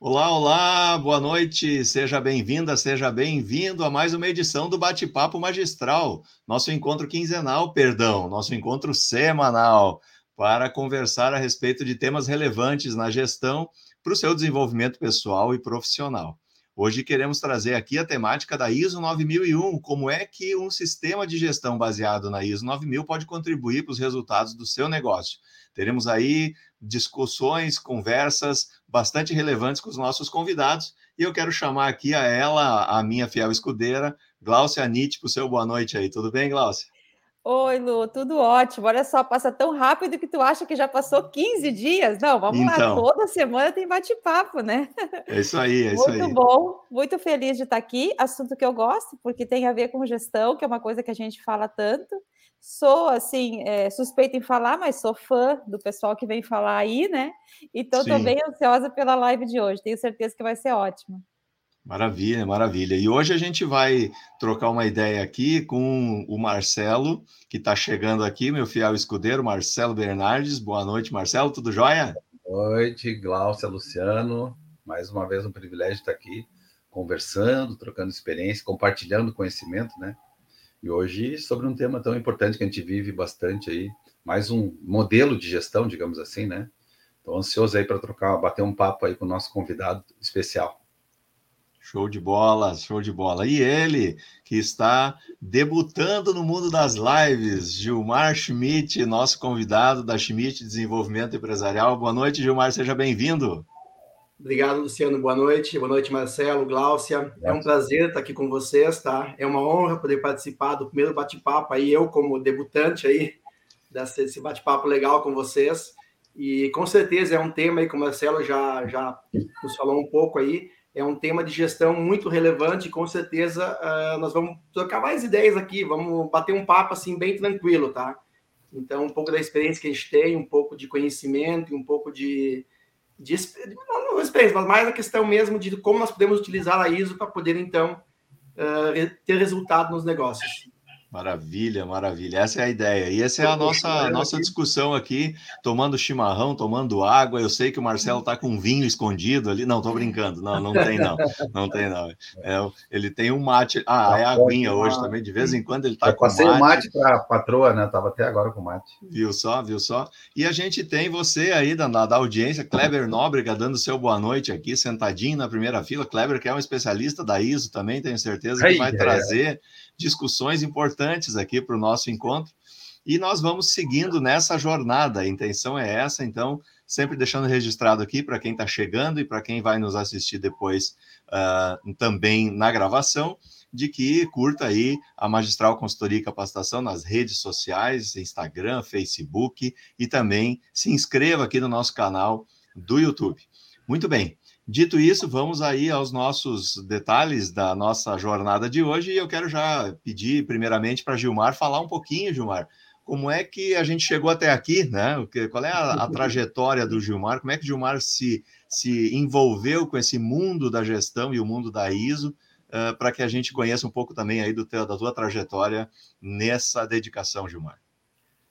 Olá, olá, boa noite, seja bem-vinda, seja bem-vindo a mais uma edição do Bate-Papo Magistral, nosso encontro quinzenal, perdão, nosso encontro semanal, para conversar a respeito de temas relevantes na gestão para o seu desenvolvimento pessoal e profissional. Hoje queremos trazer aqui a temática da ISO 9001, como é que um sistema de gestão baseado na ISO 9000 pode contribuir para os resultados do seu negócio. Teremos aí discussões, conversas bastante relevantes com os nossos convidados, e eu quero chamar aqui a ela, a minha fiel escudeira, Glaucia Nietzsche, para o seu boa noite aí. Tudo bem, Glaucia? Oi, Lu, tudo ótimo. Olha só, passa tão rápido que tu acha que já passou 15 dias. Não, vamos então, lá, toda semana tem bate-papo, né? É isso aí, é isso muito aí. Muito bom, muito feliz de estar aqui. Assunto que eu gosto, porque tem a ver com gestão, que é uma coisa que a gente fala tanto. Sou, assim, é, suspeita em falar, mas sou fã do pessoal que vem falar aí, né? Então, estou bem ansiosa pela live de hoje. Tenho certeza que vai ser ótima. Maravilha, maravilha. E hoje a gente vai trocar uma ideia aqui com o Marcelo, que está chegando aqui, meu fiel escudeiro, Marcelo Bernardes. Boa noite, Marcelo, tudo jóia? Boa noite, Glaucia, Luciano. Mais uma vez um privilégio estar aqui conversando, trocando experiência, compartilhando conhecimento, né? E hoje sobre um tema tão importante que a gente vive bastante aí, mais um modelo de gestão, digamos assim, né? Estou ansioso aí para trocar, bater um papo aí com o nosso convidado especial. Show de bola, show de bola. E ele, que está debutando no mundo das lives, Gilmar Schmidt, nosso convidado da Schmidt Desenvolvimento Empresarial. Boa noite, Gilmar, seja bem-vindo. Obrigado, Luciano. Boa noite. Boa noite, Marcelo, Gláucia. É um prazer estar aqui com vocês, tá? É uma honra poder participar do primeiro bate-papo aí, eu como debutante aí, desse bate-papo legal com vocês. E com certeza é um tema aí que o Marcelo já, já nos falou um pouco aí, é um tema de gestão muito relevante. Com certeza, uh, nós vamos trocar mais ideias aqui, vamos bater um papo assim bem tranquilo, tá? Então, um pouco da experiência que a gente tem, um pouco de conhecimento, um pouco de, de não experiência, mas mais a questão mesmo de como nós podemos utilizar a ISO para poder então uh, ter resultado nos negócios. Maravilha, maravilha. Essa é a ideia. E essa é a nossa, nossa discussão aqui, tomando chimarrão, tomando água. Eu sei que o Marcelo está com vinho escondido ali. Não, estou brincando. Não, não tem, não. Não tem, não. É, ele tem um mate. Ah, é aguinha hoje também. De vez em quando ele está com passei mate. o mate para a patroa, né? Estava até agora com mate. Viu só, viu só? E a gente tem você aí da, da audiência, Kleber Nóbrega, dando seu boa noite aqui, sentadinho na primeira fila. Kleber, que é um especialista da ISO também, tenho certeza que vai trazer discussões importantes aqui para o nosso encontro. E nós vamos seguindo nessa jornada. A intenção é essa, então, sempre deixando registrado aqui para quem está chegando e para quem vai nos assistir depois uh, também na gravação, de que curta aí a Magistral Consultoria e Capacitação nas redes sociais, Instagram, Facebook, e também se inscreva aqui no nosso canal do YouTube. Muito bem. Dito isso, vamos aí aos nossos detalhes da nossa jornada de hoje. E eu quero já pedir, primeiramente, para Gilmar falar um pouquinho, Gilmar, como é que a gente chegou até aqui, né? Qual é a, a trajetória do Gilmar? Como é que o Gilmar se, se envolveu com esse mundo da gestão e o mundo da ISO, uh, para que a gente conheça um pouco também aí do teu, da tua trajetória nessa dedicação, Gilmar.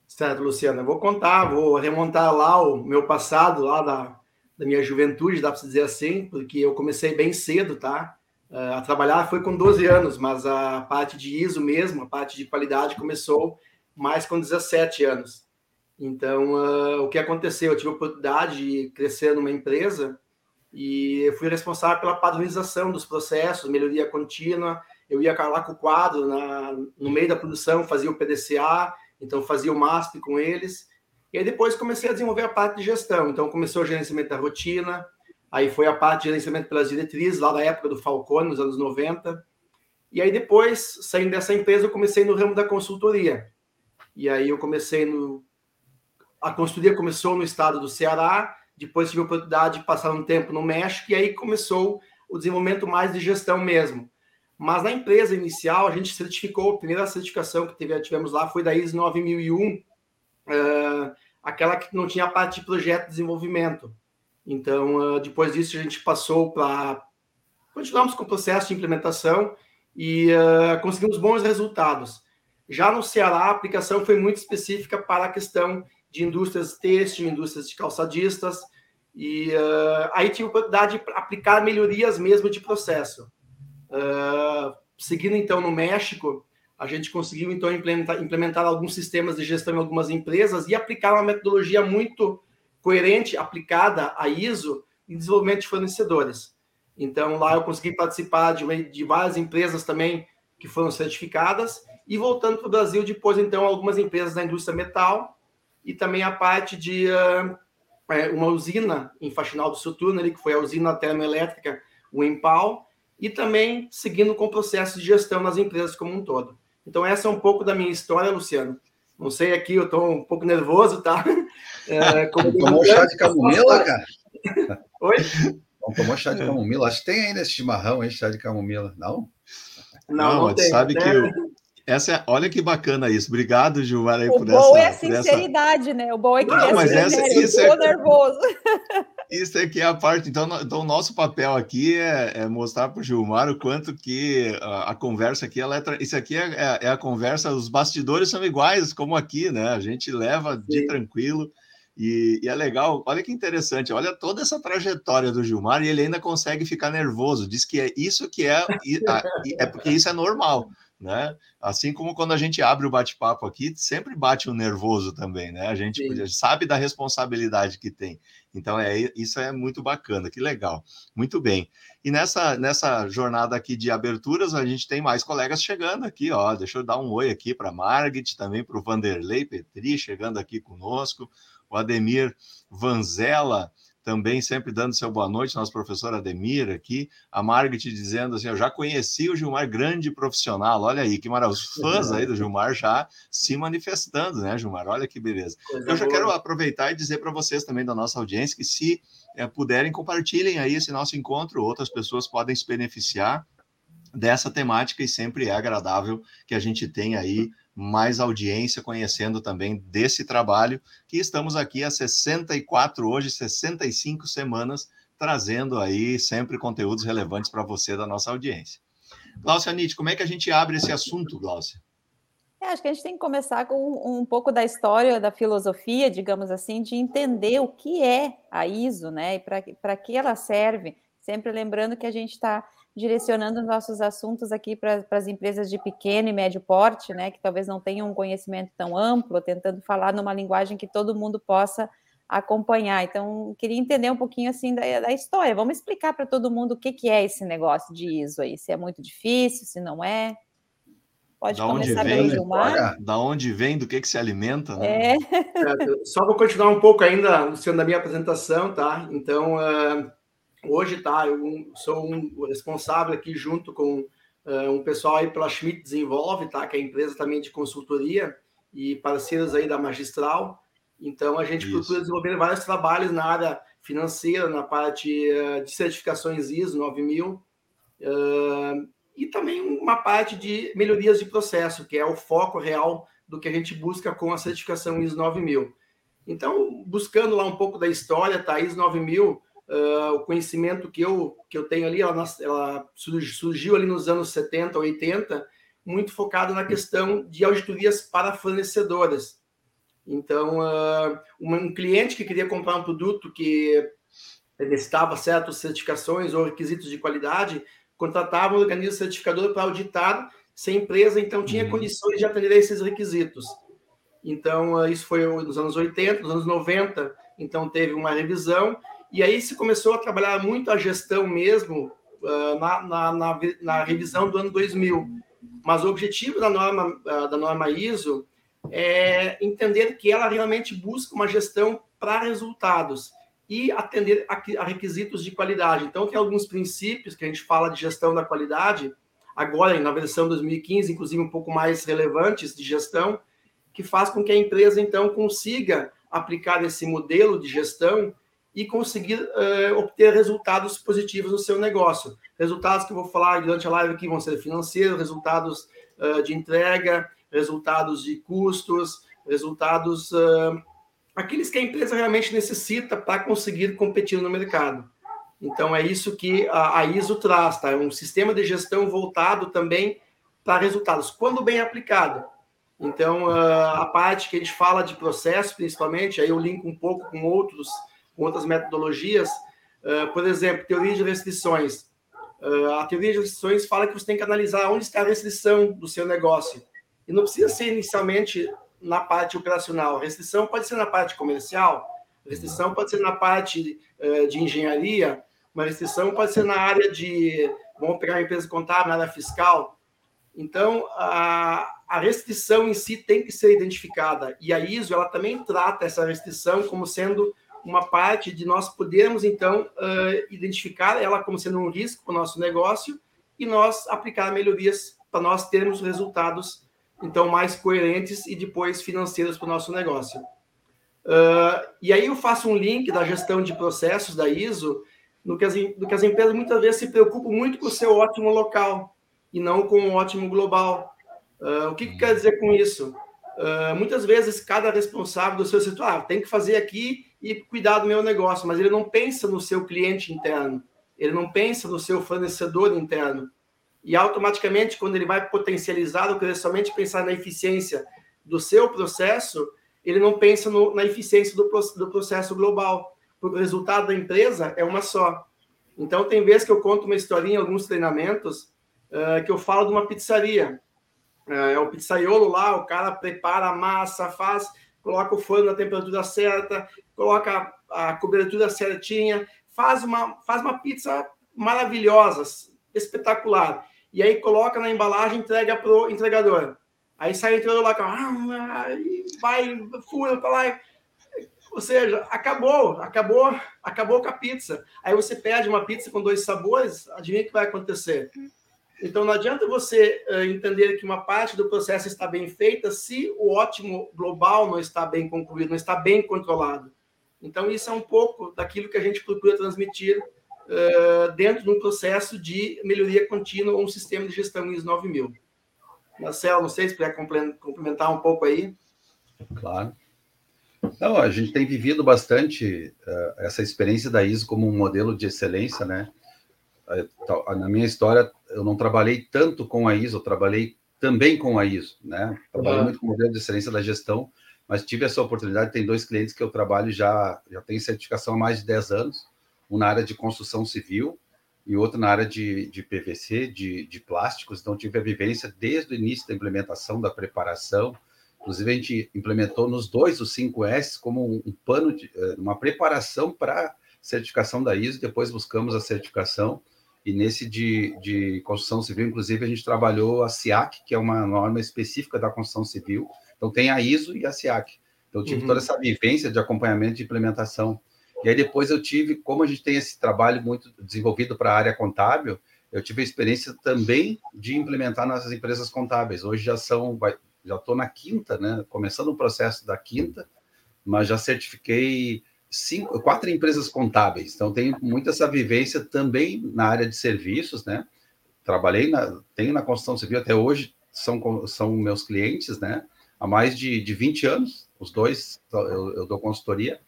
Certo, Luciano. Eu vou contar, vou remontar lá o meu passado, lá da da minha juventude, dá para se dizer assim, porque eu comecei bem cedo, tá? Uh, a trabalhar foi com 12 anos, mas a parte de ISO mesmo, a parte de qualidade começou mais com 17 anos. Então, uh, o que aconteceu? Eu tive a oportunidade de crescer numa empresa e fui responsável pela padronização dos processos, melhoria contínua. Eu ia lá com o quadro na, no meio da produção, fazia o PDCA, então fazia o MASP com eles e aí depois comecei a desenvolver a parte de gestão. Então começou o gerenciamento da rotina, aí foi a parte de gerenciamento pelas diretrizes, lá da época do Falcone, nos anos 90. E aí depois, saindo dessa empresa, eu comecei no ramo da consultoria. E aí eu comecei no... A consultoria começou no estado do Ceará, depois tive a oportunidade de passar um tempo no México, e aí começou o desenvolvimento mais de gestão mesmo. Mas na empresa inicial, a gente certificou, a primeira certificação que tivemos lá foi da ISO 9001, uh, aquela que não tinha parte de projeto de desenvolvimento. Então, uh, depois disso, a gente passou para. Continuamos com o processo de implementação e uh, conseguimos bons resultados. Já no Ceará, a aplicação foi muito específica para a questão de indústrias têxtil, indústrias de calçadistas, E uh, aí tive a oportunidade de aplicar melhorias mesmo de processo. Uh, seguindo então no México, a gente conseguiu então implementar, implementar, alguns sistemas de gestão em algumas empresas e aplicar uma metodologia muito coerente, aplicada a ISO, em desenvolvimento de fornecedores. Então lá eu consegui participar de, de várias empresas também que foram certificadas e voltando para o Brasil depois então algumas empresas da indústria metal e também a parte de uh, uma usina em Faxinal do Soturno, ali, que foi a usina termoelétrica, o Empal, e também seguindo com o processo de gestão nas empresas como um todo. Então, essa é um pouco da minha história, Luciano. Não sei aqui, eu estou um pouco nervoso, tá? É, como tomou chá de camomila, cara? Oi? Não tomou chá de camomila? Acho que tem ainda esse chimarrão aí, chá de camomila. Não? Não, não, não tem, sabe né? que essa é, olha que bacana isso. Obrigado, Gilmar, aí, o por essa. O bom é a sinceridade, essa... né? O bom é que não, é mas essa, isso é... nervoso. Isso aqui é a parte. Então, então o nosso papel aqui é, é mostrar para o Gilmar o quanto que a, a conversa aqui, ela é, isso aqui é, é, é, a conversa, os bastidores são iguais, como aqui, né? A gente leva de Sim. tranquilo. E, e, é legal, olha que interessante, olha toda essa trajetória do Gilmar e ele ainda consegue ficar nervoso. Diz que é isso que é, é porque isso é normal né? Assim como quando a gente abre o bate-papo aqui, sempre bate um nervoso também, né? A gente Sim. sabe da responsabilidade que tem. Então, é, isso é muito bacana, que legal. Muito bem. E nessa, nessa jornada aqui de aberturas, a gente tem mais colegas chegando aqui, ó. Deixa eu dar um oi aqui para Margit, também para o Vanderlei Petri, chegando aqui conosco, o Ademir Vanzella, também sempre dando seu boa noite, nosso professor Ademir aqui, a Margaret dizendo assim, eu já conheci o Gilmar, grande profissional, olha aí, que maravilha, os fãs aí do Gilmar já se manifestando, né, Gilmar, olha que beleza. Eu já quero aproveitar e dizer para vocês também da nossa audiência que se é, puderem, compartilhem aí esse nosso encontro, outras pessoas podem se beneficiar dessa temática e sempre é agradável que a gente tenha aí mais audiência conhecendo também desse trabalho que estamos aqui há 64, hoje 65 semanas, trazendo aí sempre conteúdos relevantes para você da nossa audiência. Glaucia Nietzsche, como é que a gente abre esse assunto, Glaucia? É, acho que a gente tem que começar com um pouco da história da filosofia, digamos assim, de entender o que é a ISO, né? E para que ela serve. Sempre lembrando que a gente está direcionando nossos assuntos aqui para as empresas de pequeno e médio porte, né, que talvez não tenham um conhecimento tão amplo, tentando falar numa linguagem que todo mundo possa acompanhar. Então, queria entender um pouquinho assim da, da história. Vamos explicar para todo mundo o que, que é esse negócio de ISO aí, se é muito difícil, se não é. Pode da começar onde vem, pelo Gilmar. Da onde vem, do que, que se alimenta, né? É. é só vou continuar um pouco ainda, Luciano, da minha apresentação, tá? Então, uh, Hoje, tá, eu sou um responsável aqui junto com uh, um pessoal aí pela Schmidt Desenvolve, tá, que é a empresa também de consultoria e parceiros aí da Magistral. Então, a gente Isso. procura desenvolver vários trabalhos na área financeira, na parte uh, de certificações ISO 9000, uh, e também uma parte de melhorias de processo, que é o foco real do que a gente busca com a certificação ISO 9000. Então, buscando lá um pouco da história, tá? ISO 9000 Uh, o conhecimento que eu, que eu tenho ali, ela, ela, surgiu ali nos anos 70, 80, muito focado na questão de auditorias para fornecedoras. Então, uh, um cliente que queria comprar um produto que necessitava certas certificações ou requisitos de qualidade, contratava um organismo certificador para auditar se a empresa, então, tinha uhum. condições de atender a esses requisitos. Então, uh, isso foi nos anos 80, nos anos 90, então teve uma revisão, e aí se começou a trabalhar muito a gestão mesmo uh, na, na, na, na, revisão do ano 2000. Mas o objetivo da norma, uh, da norma ISO é entender que ela realmente busca uma gestão para resultados e atender a, a requisitos de qualidade. Então, tem alguns princípios que a gente fala de gestão da qualidade, agora na versão 2015, inclusive um pouco mais relevantes de gestão, que faz com que a empresa, então, consiga aplicar esse modelo de gestão e conseguir uh, obter resultados positivos no seu negócio. Resultados que eu vou falar durante a live aqui vão ser financeiros, resultados uh, de entrega, resultados de custos, resultados uh, aqueles que a empresa realmente necessita para conseguir competir no mercado. Então é isso que a, a ISO traz, tá? É um sistema de gestão voltado também para resultados, quando bem aplicado. Então a parte que a gente fala de processo, principalmente, aí eu linko um pouco com outros com outras metodologias. Uh, por exemplo, teoria de restrições. Uh, a teoria de restrições fala que você tem que analisar onde está a restrição do seu negócio. E não precisa ser inicialmente na parte operacional. Restrição pode ser na parte comercial, restrição pode ser na parte uh, de engenharia, uma restrição pode ser na área de, vamos pegar a empresa contábil, na área fiscal. Então, a, a restrição em si tem que ser identificada. E a ISO, ela também trata essa restrição como sendo uma parte de nós podermos, então, uh, identificar ela como sendo um risco para o nosso negócio e nós aplicar melhorias para nós termos resultados então mais coerentes e depois financeiros para o nosso negócio. Uh, e aí eu faço um link da gestão de processos da ISO, no que, as, no que as empresas muitas vezes se preocupam muito com o seu ótimo local e não com o ótimo global. Uh, o que, que, quer dizer com isso? Uh, muitas vezes cada responsável do seu setor ah, tem que fazer aqui e cuidar do meu negócio, mas ele não pensa no seu cliente interno, ele não pensa no seu fornecedor interno e automaticamente, quando ele vai potencializar o que somente pensar na eficiência do seu processo, ele não pensa no, na eficiência do, do processo global, porque o resultado da empresa é uma só. Então, tem vezes que eu conto uma historinha em alguns treinamentos uh, que eu falo de uma pizzaria. Uh, é o pizzaiolo lá, o cara prepara a massa, faz, coloca o forno na temperatura certa, coloca a, cobertura certinha, faz uma, faz uma pizza maravilhosa, espetacular e aí coloca na embalagem, entrega para o entregador. Aí sai o entregador lá, ah, vai, fura para lá. Ou seja, acabou, acabou, acabou com a pizza. Aí você pede uma pizza com dois sabores, adivinha o que vai acontecer? Então não adianta você uh, entender que uma parte do processo está bem feita se o ótimo global não está bem concluído, não está bem controlado. Então isso é um pouco daquilo que a gente procura transmitir uh, dentro de um processo de melhoria contínua ou um sistema de gestão ISO 9000. Marcelo, não sei se puder complementar um pouco aí. Claro. Não, a gente tem vivido bastante uh, essa experiência da ISO como um modelo de excelência, né? Uh, na minha história, eu não trabalhei tanto com a ISO, eu trabalhei também com a ISO, né? Trabalhei uhum. muito com o modelo de excelência da gestão, mas tive essa oportunidade, tem dois clientes que eu trabalho já, já tenho certificação há mais de 10 anos, um na área de construção civil e outro na área de, de PVC, de, de plásticos. Então, tive a vivência desde o início da implementação, da preparação. Inclusive, a gente implementou nos dois os 5S como um, um pano, de, eh, uma preparação para certificação da ISO. Depois buscamos a certificação. E nesse de, de construção civil, inclusive, a gente trabalhou a SIAC, que é uma norma específica da construção civil. Então, tem a ISO e a SIAC. Então, tive uhum. toda essa vivência de acompanhamento de implementação e aí depois eu tive, como a gente tem esse trabalho muito desenvolvido para a área contábil, eu tive a experiência também de implementar nas empresas contábeis. Hoje já são, já estou na quinta, né? Começando o processo da quinta, mas já certifiquei cinco, quatro empresas contábeis. Então tenho muita essa vivência também na área de serviços, né? Trabalhei na, tenho na construção civil até hoje, são, são meus clientes, né? Há mais de, de 20 anos, os dois eu, eu dou consultoria.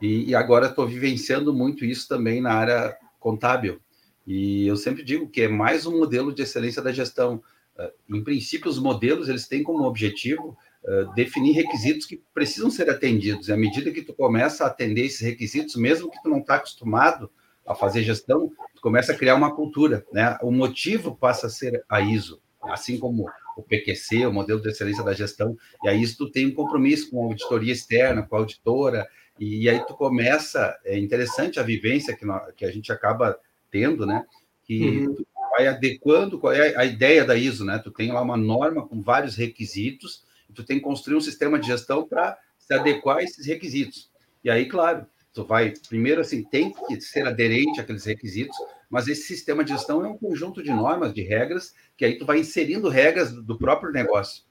E, e agora estou vivenciando muito isso também na área contábil. E eu sempre digo que é mais um modelo de excelência da gestão. Uh, em princípio, os modelos eles têm como objetivo uh, definir requisitos que precisam ser atendidos. E à medida que tu começa a atender esses requisitos, mesmo que tu não está acostumado a fazer gestão, tu começa a criar uma cultura. Né? O motivo passa a ser a ISO, assim como o PQC, o modelo de excelência da gestão. E aí tu tem um compromisso com a auditoria externa, com a auditora, e, aí tu começa, é interessante a vivência que, nós, que a gente acaba tendo, né? Que uhum. tu vai adequando, qual é a ideia da ISO, né? Tu tem lá uma norma com vários requisitos, tu tem que construir um sistema de gestão para se adequar a esses requisitos. E aí, claro, tu vai, primeiro assim, tem que ser aderente àqueles requisitos, mas esse sistema de gestão é um conjunto de normas, de regras, que aí tu vai inserindo regras do próprio negócio.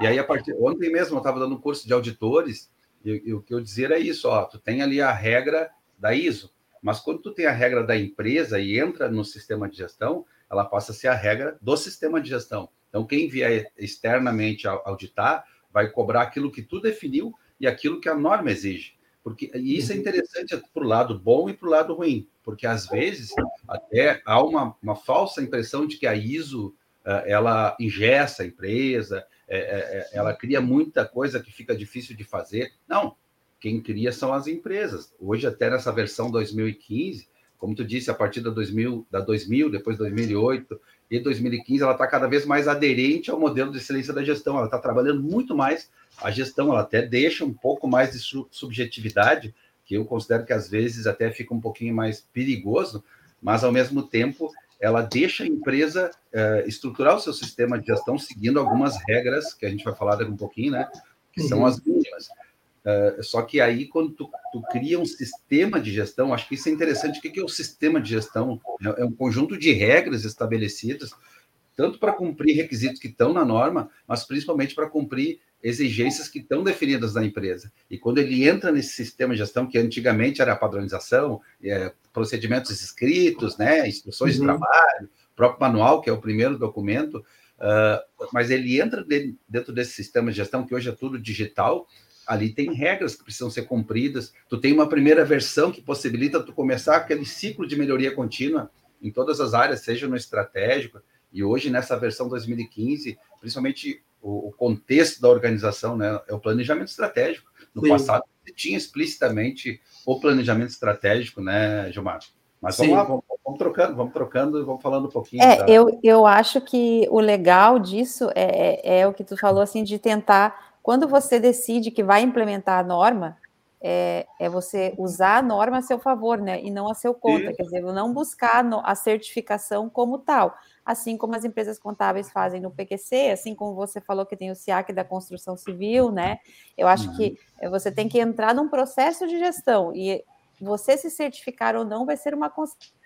E aí, a partir ontem mesmo, eu estava dando um curso de auditores, e, e, o que eu dizer é isso, ó, tu tem ali a regra da ISO, mas quando tu tem a regra da empresa e entra no sistema de gestão, ela passa a ser a regra do sistema de gestão. Então, quem vier externamente auditar vai cobrar aquilo que tu definiu e aquilo que a norma exige. Porque e isso é uhum. interessante para o lado bom e para o lado ruim, porque às vezes até há uma, uma falsa impressão de que a ISO eh, ela ingessa a empresa, é, é, ela cria muita coisa que fica difícil de fazer. Não, quem cria são as empresas. Hoje, até nessa versão 2015, como tu disse, a partir da 2000, da 2000 depois 2008 e 2015, ela está cada vez mais aderente ao modelo de excelência da gestão. Ela está trabalhando muito mais a gestão, ela até deixa um pouco mais de subjetividade, que eu considero que às vezes até fica um pouquinho mais perigoso, mas ao mesmo tempo ela deixa a empresa uh, estruturar o seu sistema de gestão seguindo algumas regras que a gente vai falar daqui um pouquinho, né? Que uhum. são as mínimas. Uh, só que aí, quando tu, tu, cria um sistema de gestão, acho que isso é interessante. O que é o sistema de gestão? É, é um conjunto de regras estabelecidas, tanto para cumprir requisitos que estão na norma, mas principalmente para cumprir exigências que estão definidas na empresa. E quando ele entra nesse sistema de gestão, que antigamente era padronização, é, procedimentos escritos, né, instruções uhum. de trabalho, próprio manual, que é o primeiro documento, uh, mas ele entra dentro desse sistema de gestão, que hoje é tudo digital, ali tem regras que precisam ser cumpridas. Tu tem uma primeira versão que possibilita tu começar aquele ciclo de melhoria contínua em todas as áreas, seja no estratégico, e hoje nessa versão 2015, principalmente o, o contexto da organização, né, é o planejamento estratégico. No Sim. passado, você tinha explicitamente o planejamento estratégico, né, Gilmar? Mas vamos Sim. lá, vamos, vamos, trocando, vamos trocando e vamos falando um pouquinho. É, da... eu, eu acho que o legal disso é, é, é, o que tu falou, assim, de tentar, quando você decide que vai implementar a norma, é, é você usar a norma a seu favor, né, e não a seu contra, Isso. quer dizer, não buscar a certificação como tal, assim como as empresas contábeis fazem no PQC, assim como você falou que tem o SIAC da construção civil, né? Eu acho uhum. que você tem que entrar num processo de gestão e você se certificar ou não vai ser uma consequência.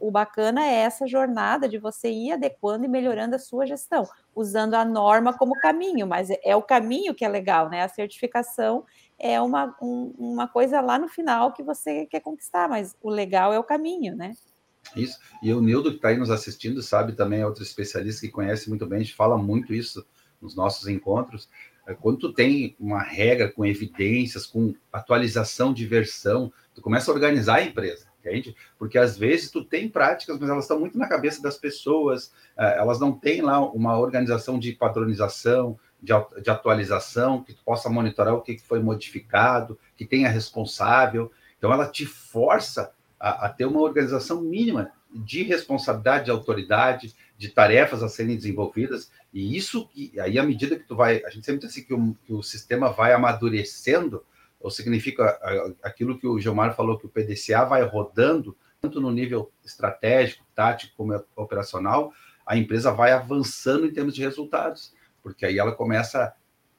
O bacana é essa jornada de você ir adequando e melhorando a sua gestão, usando a norma como caminho, mas é o caminho que é legal, né? A certificação é uma, um, uma coisa lá no final que você quer conquistar, mas o legal é o caminho, né? Isso. E o Nildo, que está aí nos assistindo, sabe também, é outro especialista que conhece muito bem, a gente fala muito isso nos nossos encontros. É, quando tu tem uma regra com evidências, com atualização de versão, tu começa a organizar a empresa, entende? Porque às vezes tu tem práticas, mas elas estão muito na cabeça das pessoas, é, elas não têm lá uma organização de padronização, de, atualização, que tu possa monitorar o que foi modificado, que tenha responsável. Então ela te força a, a ter uma organização mínima de responsabilidade, de autoridade, de tarefas a serem desenvolvidas, e isso, aí à medida que tu vai, a gente sempre diz assim que o, que o sistema vai amadurecendo, ou significa aquilo que o Gilmar falou, que o PDCA vai rodando, tanto no nível estratégico, tático, como operacional, a empresa vai avançando em termos de resultados, porque aí ela começa,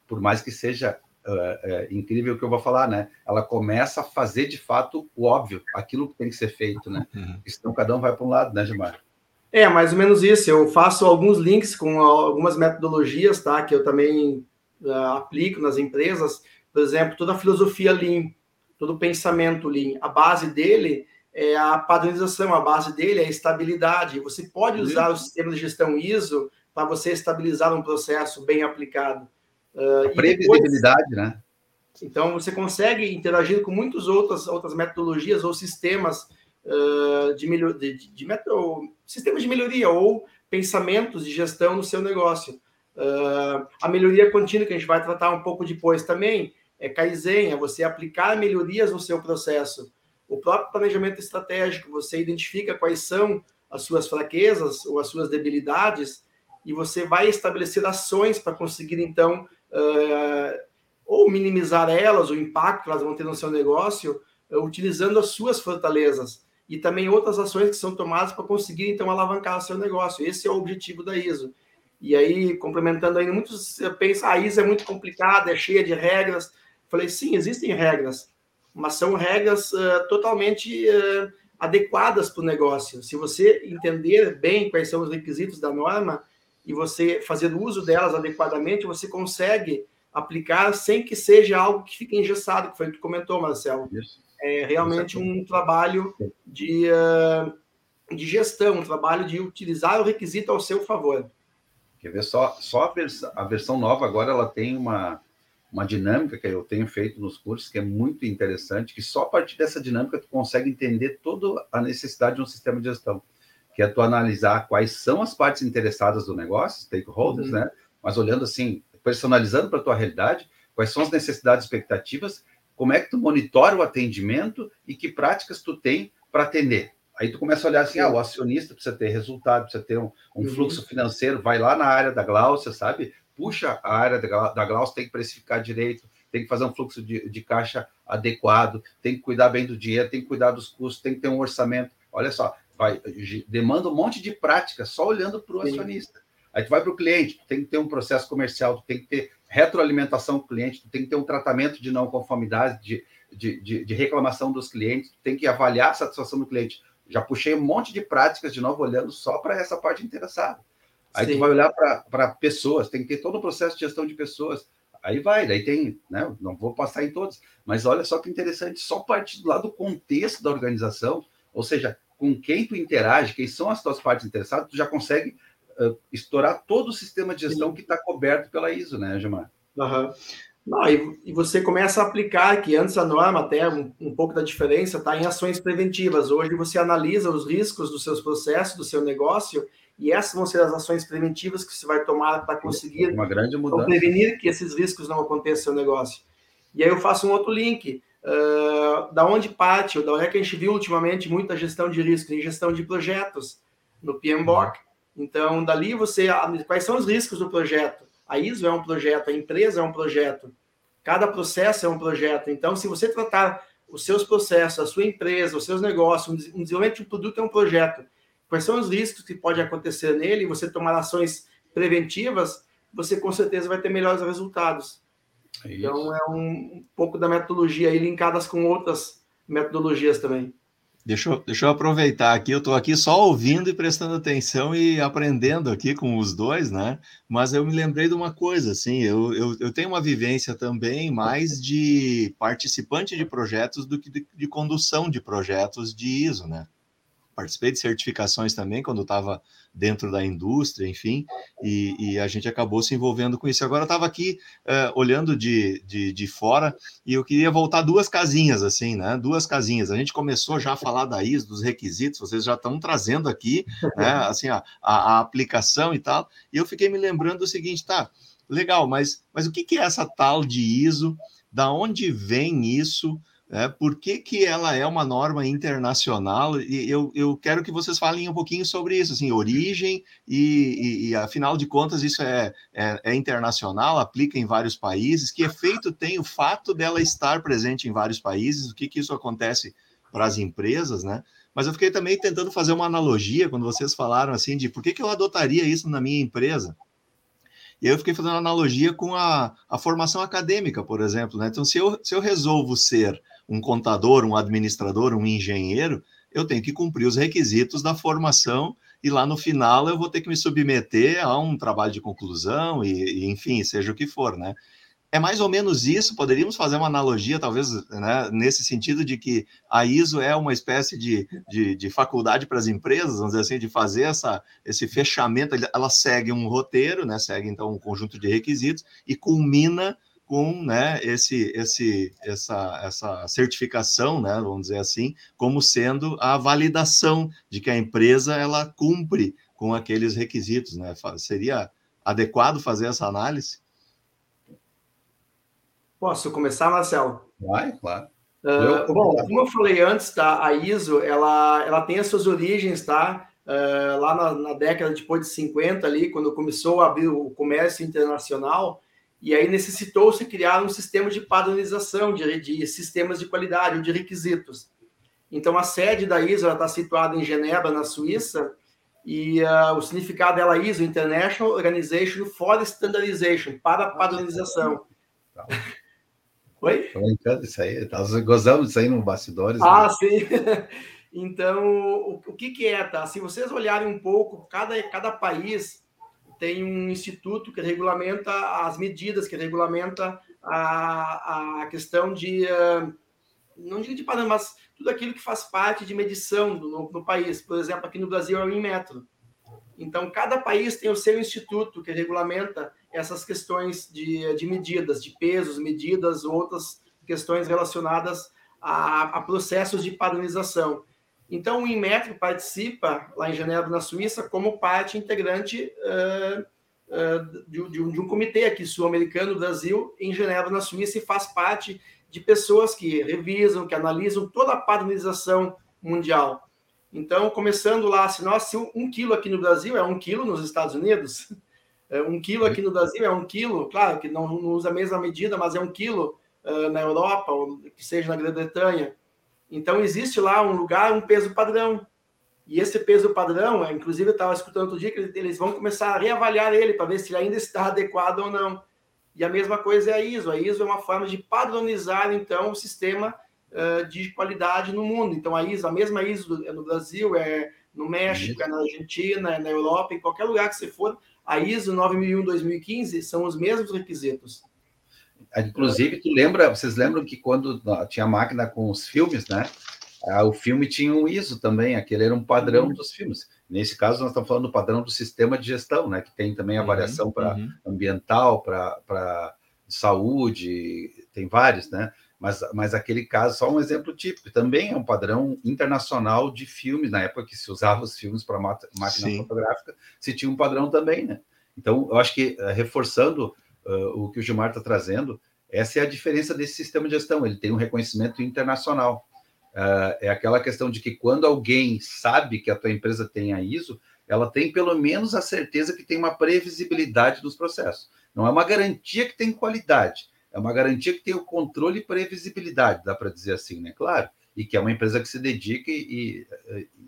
por mais que seja é, é, incrível que eu vou falar, né? Ela começa a fazer de fato o óbvio, aquilo que tem que ser feito, né? Uhum. Senão cada um vai para um lado, né, Gilmar? É, mais ou menos isso. Eu faço alguns links com algumas metodologias, tá? Que eu também uh, aplico nas empresas. Por exemplo, toda a filosofia Lean, todo o pensamento Lean, a base dele é a padronização, a base dele é a estabilidade. Você pode usar o sistema de gestão ISO para você estabilizar um processo bem aplicado. Uh, previsibilidade, depois, né? Então, você consegue interagir com muitas outras, outras metodologias ou sistemas uh, de, melhor, de, de, de sistemas de melhoria ou pensamentos de gestão no seu negócio. Uh, a melhoria contínua, que a gente vai tratar um pouco depois também, é Kaizen, é você aplicar melhorias no seu processo. O próprio planejamento estratégico, você identifica quais são as suas fraquezas ou as suas debilidades e você vai estabelecer ações para conseguir, então, uh, ou minimizar elas, o impacto que elas vão ter no seu negócio, uh, utilizando as suas fortalezas. E também outras ações que são tomadas para conseguir, então, alavancar o seu negócio. Esse é o objetivo da ISO. E aí, complementando ainda, muitos pensam, ah, a ISO é muito complicada, é cheia de regras. Falei, sim, existem regras, mas são regras uh, totalmente uh, adequadas para o negócio. Se você entender bem quais são os requisitos da norma e você fazendo uso delas adequadamente, você consegue aplicar sem que seja algo que fique engessado, que foi o que tu comentou, Marcelo. Isso. É realmente um trabalho de, uh, de gestão, um trabalho de utilizar o requisito ao seu favor. Quer ver só, só a, vers a versão nova agora ela tem uma, uma dinâmica que eu tenho feito nos cursos que é muito interessante, que só a partir dessa dinâmica tu consegue entender toda a necessidade de um sistema de gestão que é tu analisar quais são as partes interessadas do negócio, stakeholders, uhum. né? Mas olhando assim, personalizando para a tua realidade, quais são as necessidades expectativas, como é que tu monitora o atendimento e que práticas tu tem para atender. Aí tu começa a olhar assim, ah, o acionista precisa ter resultado, precisa ter um, um uhum. fluxo financeiro, vai lá na área da Glaucia, sabe? Puxa a área da Glaucia, tem que precificar direito, tem que fazer um fluxo de, de caixa adequado, tem que cuidar bem do dinheiro, tem que cuidar dos custos, tem que ter um orçamento. Olha só, vai, demanda um monte de prática só olhando para o acionista. Aí tu vai para o cliente, tu tem que ter um processo comercial, tu tem que ter retroalimentação do cliente, tu tem que ter um tratamento de não conformidade, de, de, de, de reclamação dos clientes, tu tem que avaliar a satisfação do cliente. Já puxei um monte de práticas de novo olhando só para essa parte interessada. Aí Sim. tu vai olhar para pessoas, tem que ter todo o processo de gestão de pessoas. Aí vai, daí tem, né? Não vou passar em todos, mas olha só que interessante, só partir do lado do contexto da organização, ou seja, com quem tu interage, quem são as tuas partes interessadas, tu já consegue uh, estourar todo o sistema de gestão Sim. que está coberto pela ISO, né, Gilmar? Uhum. Não, e, e, você começa a aplicar, que antes a norma, até um, um pouco da diferença, está em ações preventivas. Hoje você analisa os riscos dos seus processos, do seu negócio, e essas vão ser as ações preventivas que você vai tomar para conseguir Uma grande mudança. prevenir que esses riscos não aconteçam no seu negócio. E aí eu faço um outro link. Uh, da onde parte, ou da onde é que a gente viu ultimamente muita gestão de risco, em gestão de projetos no PMBOK. Então, dali você. Quais são os riscos do projeto? A ISO é um projeto, a empresa é um projeto, cada processo é um projeto. Então, se você tratar os seus processos, a sua empresa, os seus negócios, um desenvolvimento de um produto é um projeto. Quais são os riscos que podem acontecer nele? Você tomar ações preventivas, você com certeza vai ter melhores resultados. É então, é um, um pouco da metodologia aí linkadas com outras metodologias também. Deixa eu, deixa eu aproveitar aqui, eu estou aqui só ouvindo e prestando atenção e aprendendo aqui com os dois, né? Mas eu me lembrei de uma coisa, assim, eu, eu, eu tenho uma vivência também mais de participante de projetos do que de, de condução de projetos de ISO, né? Participei de certificações também quando estava dentro da indústria, enfim, e, e, a gente acabou se envolvendo com isso. Agora eu estava aqui uh, olhando de, de, de, fora e eu queria voltar duas casinhas, assim, né? Duas casinhas. A gente começou já a falar da ISO, dos requisitos, vocês já estão trazendo aqui, né? Assim, a, a, a aplicação e tal, e eu fiquei me lembrando do seguinte, tá, legal, mas, mas o que, que é essa tal de ISO? Da onde vem isso? É, por que, que ela é uma norma internacional? E eu, eu quero que vocês falem um pouquinho sobre isso, assim, origem e, e, e afinal de contas, isso é, é, é, internacional, aplica em vários países. Que efeito tem o fato dela estar presente em vários países? O que, que isso acontece para as empresas, né? Mas eu fiquei também tentando fazer uma analogia quando vocês falaram assim de por que, que eu adotaria isso na minha empresa? E eu fiquei fazendo analogia com a, a formação acadêmica, por exemplo. Né? Então, se eu, se eu resolvo ser um contador, um administrador, um engenheiro, eu tenho que cumprir os requisitos da formação e lá no final eu vou ter que me submeter a um trabalho de conclusão e, e enfim, seja o que for, né? É mais ou menos isso, poderíamos fazer uma analogia, talvez, né, nesse sentido de que a ISO é uma espécie de, de, de faculdade para as empresas, vamos dizer assim, de fazer essa, esse fechamento, ela segue um roteiro, né, segue então um conjunto de requisitos e culmina com né, esse, esse, essa, essa certificação, né, vamos dizer assim, como sendo a validação de que a empresa ela cumpre com aqueles requisitos. Né? Seria adequado fazer essa análise? Posso começar, Marcelo? Vai, claro. Uh, bom, como eu falei antes, tá, a ISO ela, ela tem as suas origens, tá? Uh, lá na, na, década depois de 50 ali, quando começou a abrir o comércio internacional, e aí necessitou-se criar um sistema de padronização de, de sistemas de qualidade ou de requisitos. Então, a sede da ISO está situada em Genebra, na Suíça, e uh, o significado dela é ISO, International Organization for Standardization, para padronização. Oi? Tô brincando isso aí, nós gozamos disso aí no bastidores. Ah, né? sim. então, o, o, que, que é, tá? Se vocês olharem um pouco, cada, cada país tem um instituto que regulamenta as medidas, que regulamenta a, a questão de, uh, não digo de padrão, mas tudo aquilo que faz parte de medição no, no, país. Por exemplo, aqui no Brasil é o Inmetro. Então, cada país tem o seu instituto que regulamenta essas questões de, de medidas, de pesos, medidas, outras questões relacionadas a, a processos de padronização. Então, o Inmetro participa, lá em Genebra, na Suíça, como parte integrante uh, uh, de, de, um, de, um, comitê aqui sul-americano, Brasil, em Genebra, na Suíça, e faz parte de pessoas que revisam, que analisam toda a padronização mundial. Então, começando lá, se nós, se um quilo aqui no Brasil é um quilo nos Estados Unidos, é, um quilo aqui no Brasil é um quilo, claro que não, não usa a mesma medida, mas é um quilo uh, na Europa, ou que seja na Grã-Bretanha. Então, existe lá um lugar, um peso padrão. E esse peso padrão, é, inclusive eu estava escutando outro dia que eles vão começar a reavaliar ele para ver se ele ainda está adequado ou não. E a mesma coisa é a ISO. A ISO é uma forma de padronizar, então, o sistema uh, de qualidade no mundo. Então, a ISO, a mesma ISO é no Brasil, é no México, é na Argentina, é na Europa, em qualquer lugar que você for, a ISO 9001-2015 são os mesmos requisitos. Inclusive, tu lembra, vocês lembram que quando tinha máquina com os filmes, né? Ah, o filme tinha um ISO também, aquele era um padrão uhum. dos filmes. Nesse caso, nós estamos falando do padrão do sistema de gestão, né? Que tem também a uhum, variação uhum, para ambiental, para saúde, tem vários, né? Mas, mas aquele caso, só um exemplo típico, também é um padrão internacional de filmes, na época que se usava os filmes para máquina Sim. fotográfica, se tinha um padrão também, né? Então, eu acho que, uh, reforçando uh, o que o Gilmar está trazendo, essa é a diferença desse sistema de gestão, ele tem um reconhecimento internacional. Uh, é aquela questão de que quando alguém sabe que a tua empresa tem a ISO, ela tem pelo menos a certeza que tem uma previsibilidade dos processos. Não é uma garantia que tem qualidade, é uma garantia que tem o controle e previsibilidade, dá para dizer assim, né? Claro, e que é uma empresa que se dedica e,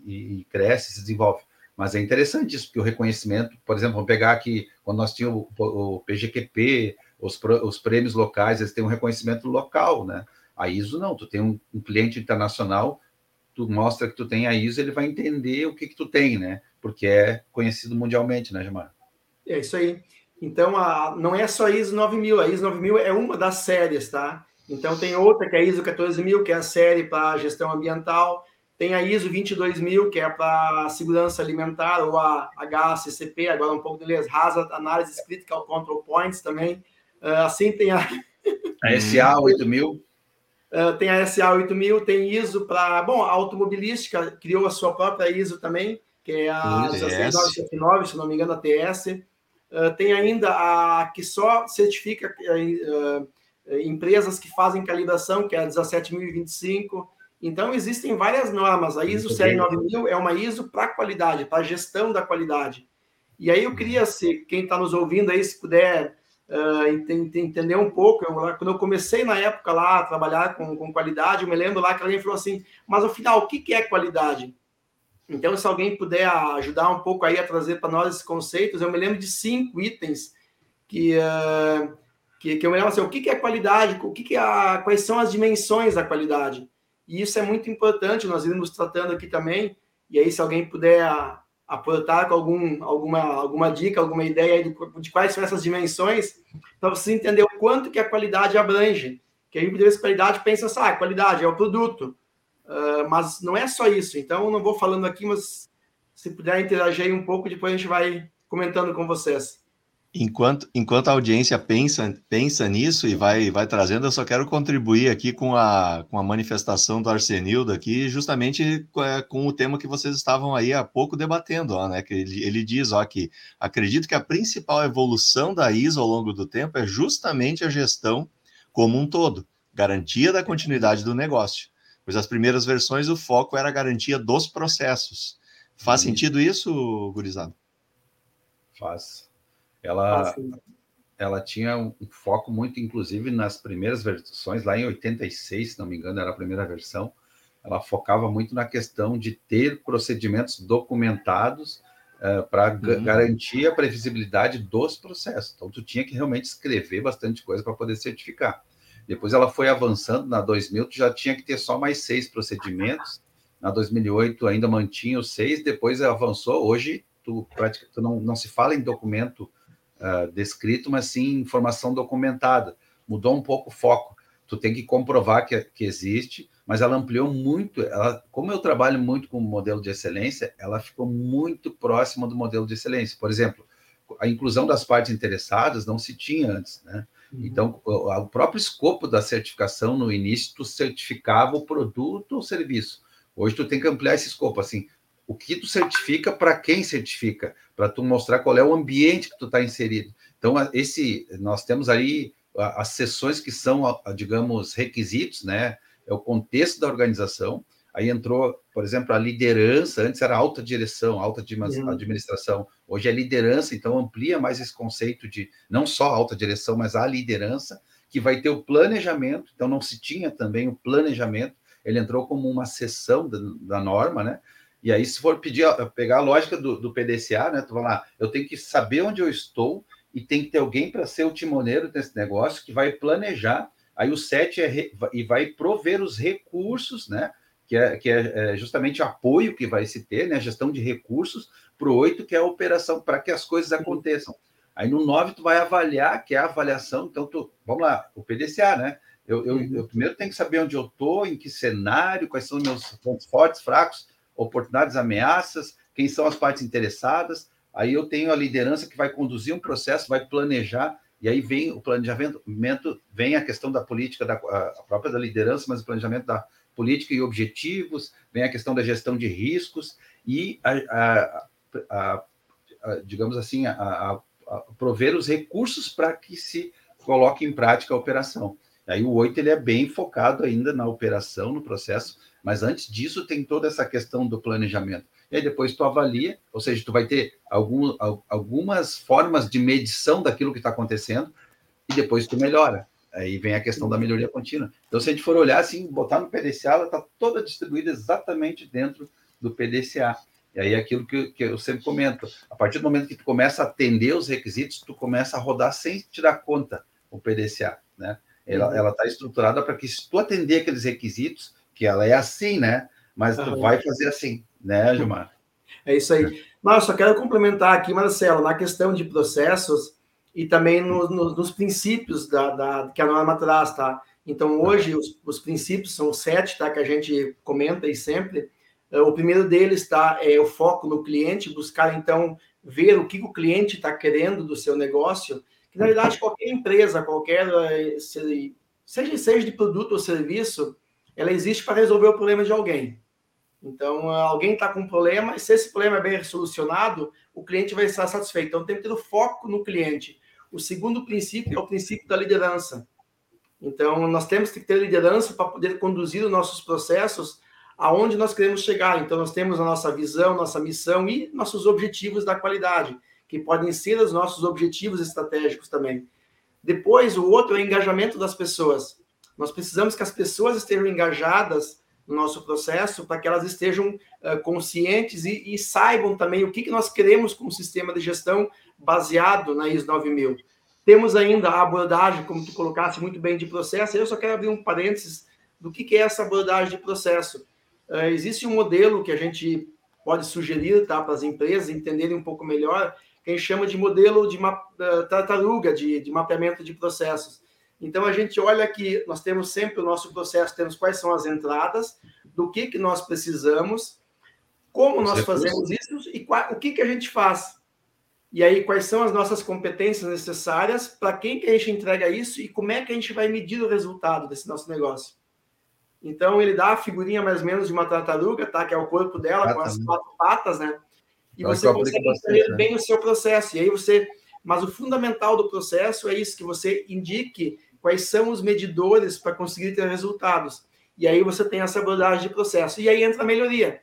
e, e, cresce, se desenvolve. Mas é interessante isso, porque o reconhecimento, por exemplo, vamos pegar aqui, quando nós tínhamos o, PGQP, os, os prêmios locais, eles têm um reconhecimento local, né? A ISO não, tu tem um, um, cliente internacional, tu mostra que tu tem a ISO, ele vai entender o que que tu tem, né? Porque é conhecido mundialmente, né, Jamar? É isso aí. Então, a, não é só a ISO 9000, a ISO 9000 é uma das séries, tá? Então, tem outra que é a ISO 14000, que é a série para gestão ambiental, tem a ISO 22000, que é para segurança alimentar, ou a HACCP, agora um pouco de inglês, Hazard Analysis Critical Control Points também. Uh, assim tem a... a SA 8000. Uh, tem a SA 8000, tem ISO para. Bom, a automobilística criou a sua própria ISO também, que é a 16979, se não me engano, a TS. Uh, tem ainda a que só certifica uh, empresas que fazem calibração, que é a 17025. Então, existem várias normas. A ISO Série 9000 é uma ISO para qualidade, para gestão da qualidade. E aí eu queria, se quem está nos ouvindo aí, se puder uh, entender um pouco. Eu, quando eu comecei na época lá a trabalhar com, com qualidade, eu me lembro lá que alguém falou assim: mas afinal, o que, que é qualidade? Então, se alguém puder ajudar um pouco aí a trazer para nós esses conceitos, eu me lembro de cinco itens que, uh, que, que, eu me lembro assim: o que, que é qualidade? O que, que é a, quais são as dimensões da qualidade? E isso é muito importante, nós iremos tratando aqui também. E aí, se alguém puder aportar com algum, alguma, alguma dica, alguma ideia de, de quais são essas dimensões, para você entender o quanto que a qualidade abrange. Que aí, vezes, qualidade pensa assim, ah, qualidade é o produto. Uh, mas não é só isso. Então, eu não vou falando aqui, mas se puder interagir um pouco, depois a gente vai comentando com vocês. Enquanto, enquanto a audiência pensa, pensa nisso e vai, vai trazendo, eu só quero contribuir aqui com a, com a manifestação do Arsenildo aqui, justamente é, com o tema que vocês estavam aí há pouco debatendo, ó, né? Que ele, ele diz ó, que acredito que a principal evolução da ISO ao longo do tempo é justamente a gestão como um todo, garantia da continuidade do negócio. Pois as primeiras versões o foco era a garantia dos processos. Faz sentido isso, gurizada? Faz. Ela, ela tinha um foco muito, inclusive, nas primeiras versões, lá em 86, se não me engano, era a primeira versão. Ela focava muito na questão de ter procedimentos documentados uh, para uhum. garantir a previsibilidade dos processos. Então, tu tinha que realmente escrever bastante coisa para poder certificar. Depois ela foi avançando, na 2000 tu já tinha que ter só mais seis procedimentos, na 2008 ainda mantinha os seis, depois avançou, hoje tu, tu não, não se fala em documento uh, descrito, mas sim informação documentada. Mudou um pouco o foco. Tu tem que comprovar que, que existe, mas ela ampliou muito. Ela, como eu trabalho muito com o modelo de excelência, ela ficou muito próxima do modelo de excelência. Por exemplo, a inclusão das partes interessadas não se tinha antes, né? Uhum. Então, o, o próprio escopo da certificação no início, tu certificava o produto ou serviço. Hoje tu tem que ampliar esse escopo, assim, o que tu certifica para quem certifica, para tu mostrar qual é o ambiente que tu está inserido. Então, esse nós temos aí as sessões que são, digamos, requisitos, né? É o contexto da organização. Aí entrou, por exemplo, a liderança. Antes era alta direção, alta administração. Hoje é liderança, então amplia mais esse conceito de não só alta direção, mas a liderança, que vai ter o planejamento. Então não se tinha também o planejamento. Ele entrou como uma seção da, da norma, né? E aí, se for pedir, pegar a lógica do, do PDCA, né? Tu vai lá, eu tenho que saber onde eu estou e tem que ter alguém para ser o timoneiro desse negócio que vai planejar. Aí o 7 é re, e vai prover os recursos, né? Que é, que é, é justamente apoio que vai se ter, né? Gestão de recursos para o 8, que é a operação, para que as coisas aconteçam. Aí no 9, tu vai avaliar, que é a avaliação. Então, tu, vamos lá, o PDCA, né? Eu, eu, eu primeiro tenho que saber onde eu estou, em que cenário, quais são os meus pontos fortes, fracos, oportunidades, ameaças, quem são as partes interessadas. Aí eu tenho a liderança que vai conduzir um processo, vai planejar, e aí vem o planejamento, vem a questão da política, da, a própria da liderança, mas o planejamento da política e objetivos, vem a questão da gestão de riscos e, a, a, a, digamos assim, a, prover os recursos para que se coloque em prática a operação. Aí o 8 ele é bem focado ainda na operação, no processo, mas antes disso tem toda essa questão do planejamento. E aí depois tu avalia, ou seja, tu vai ter algum, algumas formas de medição daquilo que está acontecendo e depois tu melhora. Aí vem a questão da melhoria contínua. Então, se a gente for olhar assim, botar no PDCA, ela está toda distribuída exatamente dentro do PDCA. E aí aquilo que, que eu sempre comento, a partir do momento que tu começa a atender os requisitos, tu começa a rodar sem tirar conta o PDCA, né? Ela está estruturada para que se tu atender aqueles requisitos, que ela é assim, né? Mas tu vai fazer assim, né, Gilmar? É isso aí. Mas eu só quero complementar aqui, Marcelo, na questão de processos e também no, no, nos princípios da, da, que a norma traz, tá? Então, hoje, os, os, princípios são sete, tá? Que a gente comenta aí sempre. É, o primeiro deles, tá? É o foco no cliente, buscar, então, ver o que o cliente está querendo do seu negócio. Que, na verdade, qualquer empresa, qualquer... Eh, seja, seja de produto ou serviço, ela existe para resolver o problema de alguém. Então, alguém está com um problema, e se esse problema é bem solucionado, o cliente vai estar satisfeito. Então, tem que ter o foco no cliente. O segundo princípio é o princípio da liderança. Então, nós temos que ter liderança para poder conduzir os nossos processos aonde nós queremos chegar. Então, nós temos a nossa visão, nossa missão e nossos objetivos da qualidade, que podem ser os nossos objetivos estratégicos também. Depois, o outro é o engajamento das pessoas. Nós precisamos que as pessoas estejam engajadas no nosso processo para que elas estejam uh, conscientes e, e, saibam também o que, que nós queremos com o sistema de gestão baseado na ISO 9000. Temos ainda a abordagem, como tu colocaste muito bem, de processo. Eu só quero abrir um parênteses do que, que é essa abordagem de processo. Uh, existe um modelo que a gente pode sugerir tá, para as empresas entenderem um pouco melhor, que a gente chama de modelo de uh, tartaruga, de, de mapeamento de processos. Então a gente olha que nós temos sempre o nosso processo, temos quais são as entradas, do que, que nós precisamos, como nós fazemos isso e qual, o que, que a gente faz. E aí, quais são as nossas competências necessárias, para quem que a gente entrega isso e como é que a gente vai medir o resultado desse nosso negócio. Então, ele dá a figurinha mais ou menos de uma tartaruga, tá? Que é o corpo dela, com as quatro patas, né? E você consegue entender né? bem o seu processo. E aí você mas o fundamental do processo é isso, que você indique quais são os medidores para conseguir ter resultados. E aí você tem essa abordagem de processo. E aí entra a melhoria.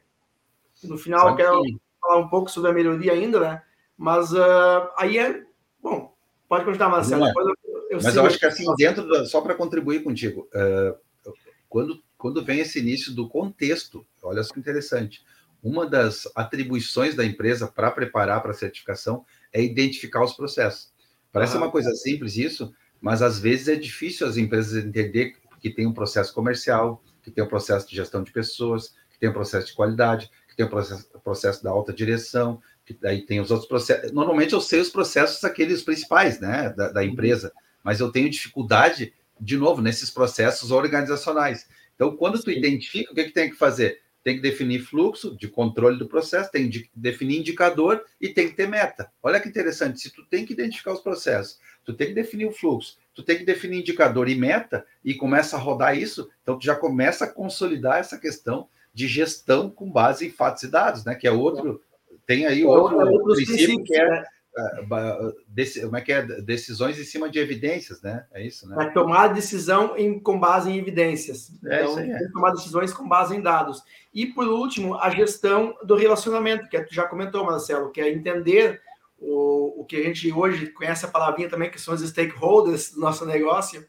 No final, eu quero falar um pouco sobre a melhoria ainda, né? Mas uh, aí é. Bom, pode continuar, Marcelo. É. Eu, eu Mas eu acho que assim, dentro da, só para contribuir contigo, uh, quando, quando vem esse início do contexto, olha só que interessante. Uma das atribuições da empresa para preparar para a certificação é identificar os processos. Parece ah, uma coisa simples isso, mas às vezes é difícil as empresas entender que tem um processo comercial, que tem um processo de gestão de pessoas, que tem um processo de qualidade, que tem um processo, processo da alta direção, que daí tem os outros processos. Normalmente eu sei os processos aqueles principais, né, da, da uhum. empresa, mas eu tenho dificuldade, de novo, nesses processos organizacionais. Então, quando tu identifica, o que, que tem que fazer? Tem que definir fluxo de controle do processo, tem que definir indicador e tem que ter meta. Olha que interessante, se tu tem que identificar os processos, tu tem que definir o fluxo, tu tem que definir indicador e meta e começa a rodar isso, então tu já começa a consolidar essa questão de gestão com base em fatos e dados, né? Que é outro, tem aí outro, outro princípio que é, né? É, como é que é? Decisões em cima de evidências, né? É isso, né? Vai tomar decisão em, com base em evidências. É então, é. tomar decisões com base em dados. E, por último, a gestão do relacionamento, que tu já comentou, Marcelo, que é entender o, o que a gente hoje conhece a palavrinha também, que são os stakeholders do nosso negócio.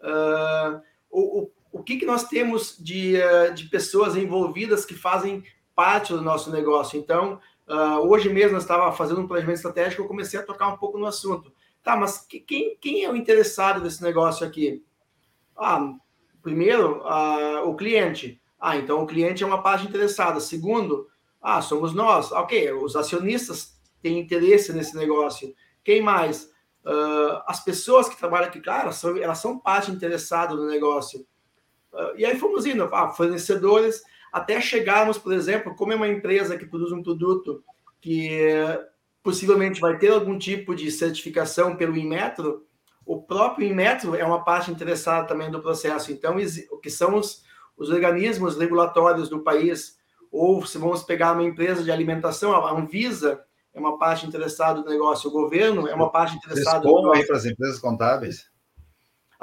Uh, o, o, o que, que nós temos de, uh, de pessoas envolvidas que fazem parte do nosso negócio. Então, Uh, hoje mesmo eu estava fazendo um planejamento estratégico, eu comecei a tocar um pouco no assunto. Tá, mas quem, quem é o interessado desse negócio aqui? Ah, primeiro, uh, o cliente. Ah, então o cliente é uma parte interessada. Segundo, ah, somos nós. Ok, os acionistas têm interesse nesse negócio. Quem mais? Uh, as pessoas que trabalham aqui, claro, são, elas são parte interessada no negócio. e aí fomos indo, ah, fornecedores, até chegarmos, por exemplo, como é uma empresa que produz um produto que possivelmente vai ter algum tipo de certificação pelo Inmetro, o próprio Inmetro é uma parte interessada também do processo. Então, o que são os, os organismos regulatórios do país, ou se vamos pegar uma empresa de alimentação, a Anvisa é uma parte interessada do negócio, o governo é uma parte interessada do negócio. aí para as empresas contábeis?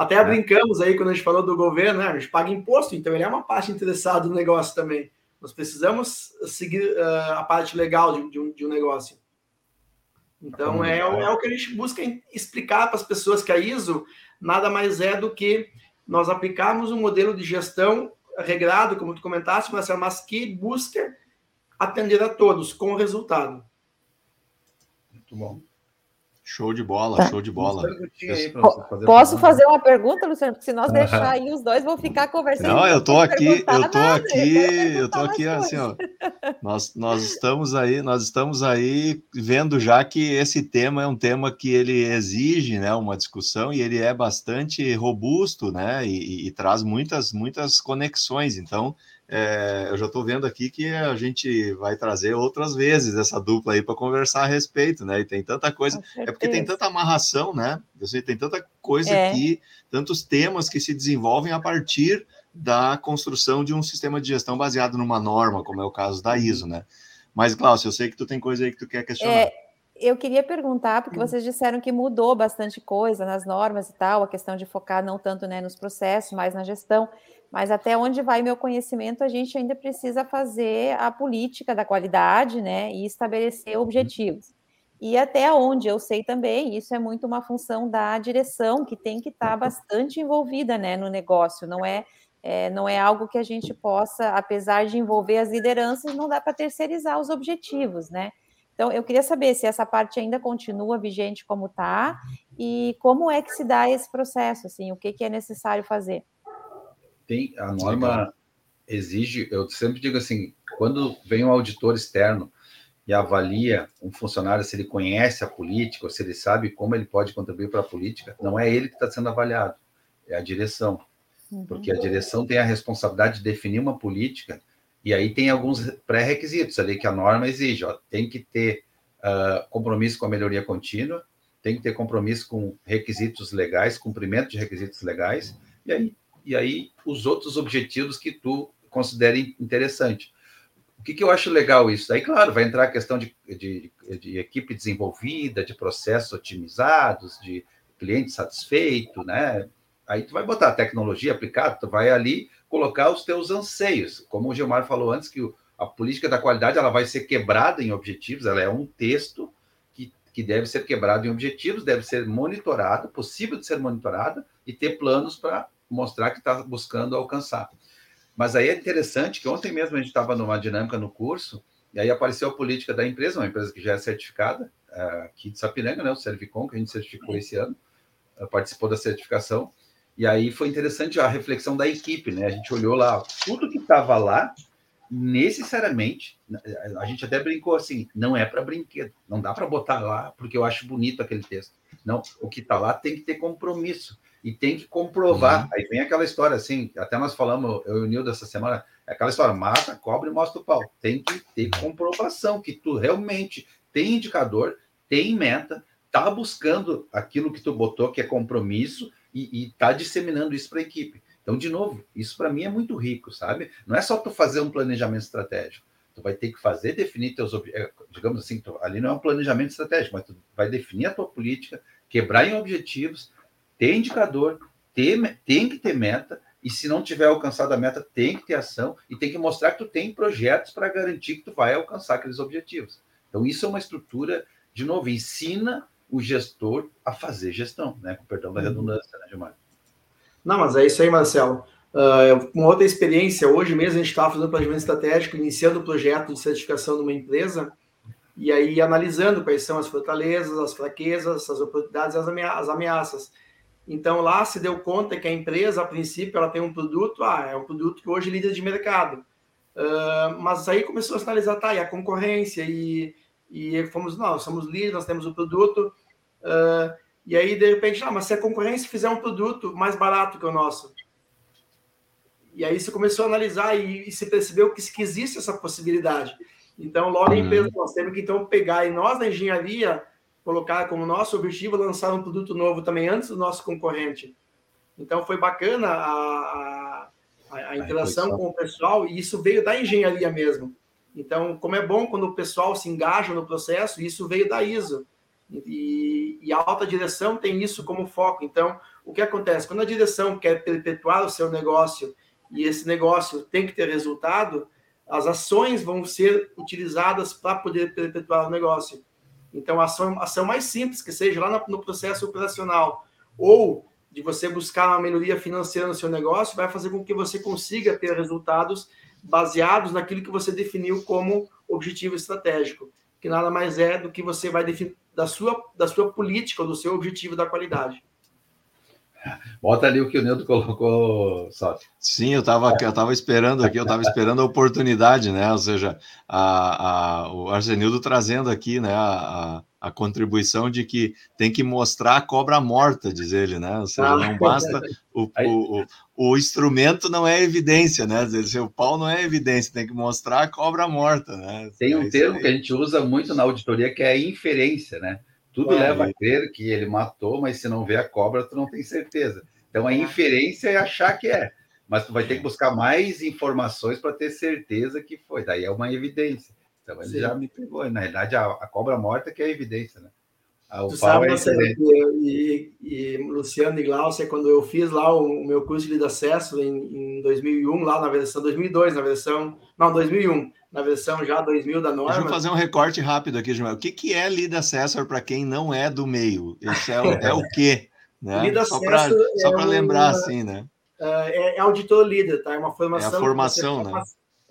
Até é. brincamos aí quando a gente falou do governo, né? A gente paga imposto, então ele é uma parte interessada no negócio também. Nós precisamos seguir uh, a parte legal de, de, um, de um, negócio. Então é, é, o que a gente busca explicar para as pessoas que a ISO nada mais é do que nós aplicarmos um modelo de gestão regrado, como tu comentaste, mas que busca atender a todos com resultado. Muito bom. Show de bola, tá. show de bola. Posso fazer uma pergunta, Luciano? Porque se nós deixar aí os dois vão ficar conversando. Não, eu tô aqui, eu tô nada, aqui, eu tô aqui assim, ó. Nós, nós estamos aí, nós estamos aí vendo já que esse tema é um tema que ele exige, né, uma discussão e ele é bastante robusto, né, e, e traz muitas, muitas conexões. Então, é, eu já estou vendo aqui que a gente vai trazer outras vezes essa dupla aí para conversar a respeito, né? E tem tanta coisa, é porque tem tanta amarração, né? Eu sei, tem tanta coisa é. aqui, tantos temas que se desenvolvem a partir da construção de um sistema de gestão baseado numa norma, como é o caso da ISO, né? Mas, Cláudio, eu sei que tu tem coisa aí que tu quer questionar. É, eu queria perguntar, porque hum. vocês disseram que mudou bastante coisa nas normas e tal, a questão de focar não tanto né, nos processos, mas na gestão. Mas até onde vai meu conhecimento, a gente ainda precisa fazer a política da qualidade, né, e estabelecer objetivos. E até onde eu sei também, isso é muito uma função da direção, que tem que estar bastante envolvida, né, no negócio. Não é, é não é algo que a gente possa, apesar de envolver as lideranças, não dá para terceirizar os objetivos, né? Então, eu queria saber se essa parte ainda continua vigente como está e como é que se dá esse processo, assim, o que, que é necessário fazer tem a norma exige, eu sempre digo assim, quando vem um auditor externo e avalia um funcionário se ele conhece a política ou se ele sabe como ele pode contribuir para a política, não é ele que está sendo avaliado, é a direção. Uhum. Porque a direção tem a responsabilidade de definir uma política e aí tem alguns pré-requisitos ali que a norma exige. Ó, tem que ter uh, compromisso com a melhoria contínua, tem que ter compromisso com requisitos legais, cumprimento de requisitos legais, e aí e aí os outros objetivos que tu considere interessante. O que, que eu acho legal isso? Aí, claro, vai entrar a questão de, de, de equipe desenvolvida, de processos otimizados, de cliente satisfeito, né? Aí tu vai botar a tecnologia aplicada, tu vai ali colocar os teus anseios. Como o Gilmar falou antes, que a política da qualidade ela vai ser quebrada em objetivos, ela é um texto que, que deve ser quebrado em objetivos, deve ser monitorado, possível de ser monitorada e ter planos para mostrar que está buscando alcançar. Mas aí é interessante que ontem mesmo a gente estava numa dinâmica no curso, e aí apareceu a política da empresa, uma empresa que já é certificada, aqui de Sapiranga, né, o Servicom, que a gente certificou esse ano, é, participou da certificação, e aí foi interessante a reflexão da equipe, né? A gente olhou lá, tudo que estava lá, necessariamente, a gente até brincou assim, não é para brinquedo, não dá para botar lá porque eu acho bonito aquele texto. Não, o que está lá tem que ter compromisso e tem que comprovar. Uhum. Aí vem aquela história assim, até nós falamos, eu e o Nildo essa semana, é aquela história, mata, cobre e mostra o pau. Tem que ter comprovação que tu realmente tem indicador, tem meta, tá buscando aquilo que tu botou, que é compromisso, e, e tá disseminando isso para a equipe. Então, de novo, isso para mim é muito rico, sabe? Não é só tu fazer um planejamento estratégico. Tu vai ter que fazer, definir teus objetivos, é, digamos assim, tu, ali não é um planejamento estratégico, mas tu vai definir a tua política, quebrar em objetivos, ter indicador, ter, tem que ter meta, e se não tiver alcançado a meta, tem que ter ação e tem que mostrar que tu tem projetos para garantir que tu vai alcançar aqueles objetivos. Então, isso é uma estrutura, de novo, ensina o gestor a fazer gestão, né? Com perdão da uhum. redundância, né, Gilmar? Não, mas é isso aí, Marcelo. Uh, uma outra experiência, hoje mesmo a gente estava fazendo planejamento estratégico, iniciando o projeto de certificação de uma empresa, e aí analisando quais são as fortalezas, as fraquezas, as oportunidades e as ameaças. Então lá se deu conta que a empresa, a princípio, ela tem um produto, ah, é um produto que hoje é líder de mercado. Uh, mas aí começou a analisar, tá, e a concorrência, e, e fomos, não, somos líderes, nós temos o produto, uh, e aí de repente, ah, mas se a concorrência fizer um produto mais barato que o nosso, e aí você começou a analisar e, e se percebeu que, que existe essa possibilidade. Então, logo a empresa, uhum. nós temos que então pegar, e nós na engenharia, colocar como nosso objetivo lançar um produto novo também antes do nosso concorrente. Então foi bacana a, a, a interação com o pessoal e isso veio da engenharia mesmo. Então, como é bom quando o pessoal se engaja no processo, isso veio da ISO. E, e, a alta direção tem isso como foco. Então, o que acontece? Quando a direção quer perpetuar o seu negócio e esse negócio tem que ter resultado, as ações vão ser utilizadas para poder perpetuar o negócio. Então, a ação, ação mais simples, que seja lá no, processo operacional, ou de você buscar uma melhoria financeira no seu negócio, vai fazer com que você consiga ter resultados baseados naquilo que você definiu como objetivo estratégico, que nada mais é do que você vai definir da sua, da sua política, do seu objetivo da qualidade. Bota ali o que o Nildo colocou, só. Sim, eu estava eu tava esperando aqui, eu estava esperando a oportunidade, né? Ou seja, a, a, o Arsenildo trazendo aqui né, a, a, contribuição de que tem que mostrar a cobra morta, diz ele, né? Ou seja, não basta. O, o, o, o instrumento não é evidência, né? Dizer, o pau não é evidência, tem que mostrar a cobra morta, né? Tem um é termo que a gente usa muito na auditoria que é inferência, né? Tudo leva a crer que ele matou, mas se não vê a cobra, tu não tem certeza. Então a é. inferência é achar que é, mas tu vai ter que buscar mais informações para ter certeza que foi. Daí é uma evidência. Então ele Sim. já me pegou. Na realidade, a, a, cobra morta que é a evidência, né? A, tu sabe, é e, e, Luciano e Glaucia, quando eu fiz lá o, o meu curso de acesso em, em 2001, lá na versão 2002, na versão não 2001, na versão já 2000 da norma. Deixa eu fazer um recorte rápido aqui, João. O que, que é Lead Assessor para quem não é do meio? Isso é, o, é o quê? Né? Lead só para é lembrar, assim, né? É, é, auditor líder, tá? É uma formação. É a formação, né?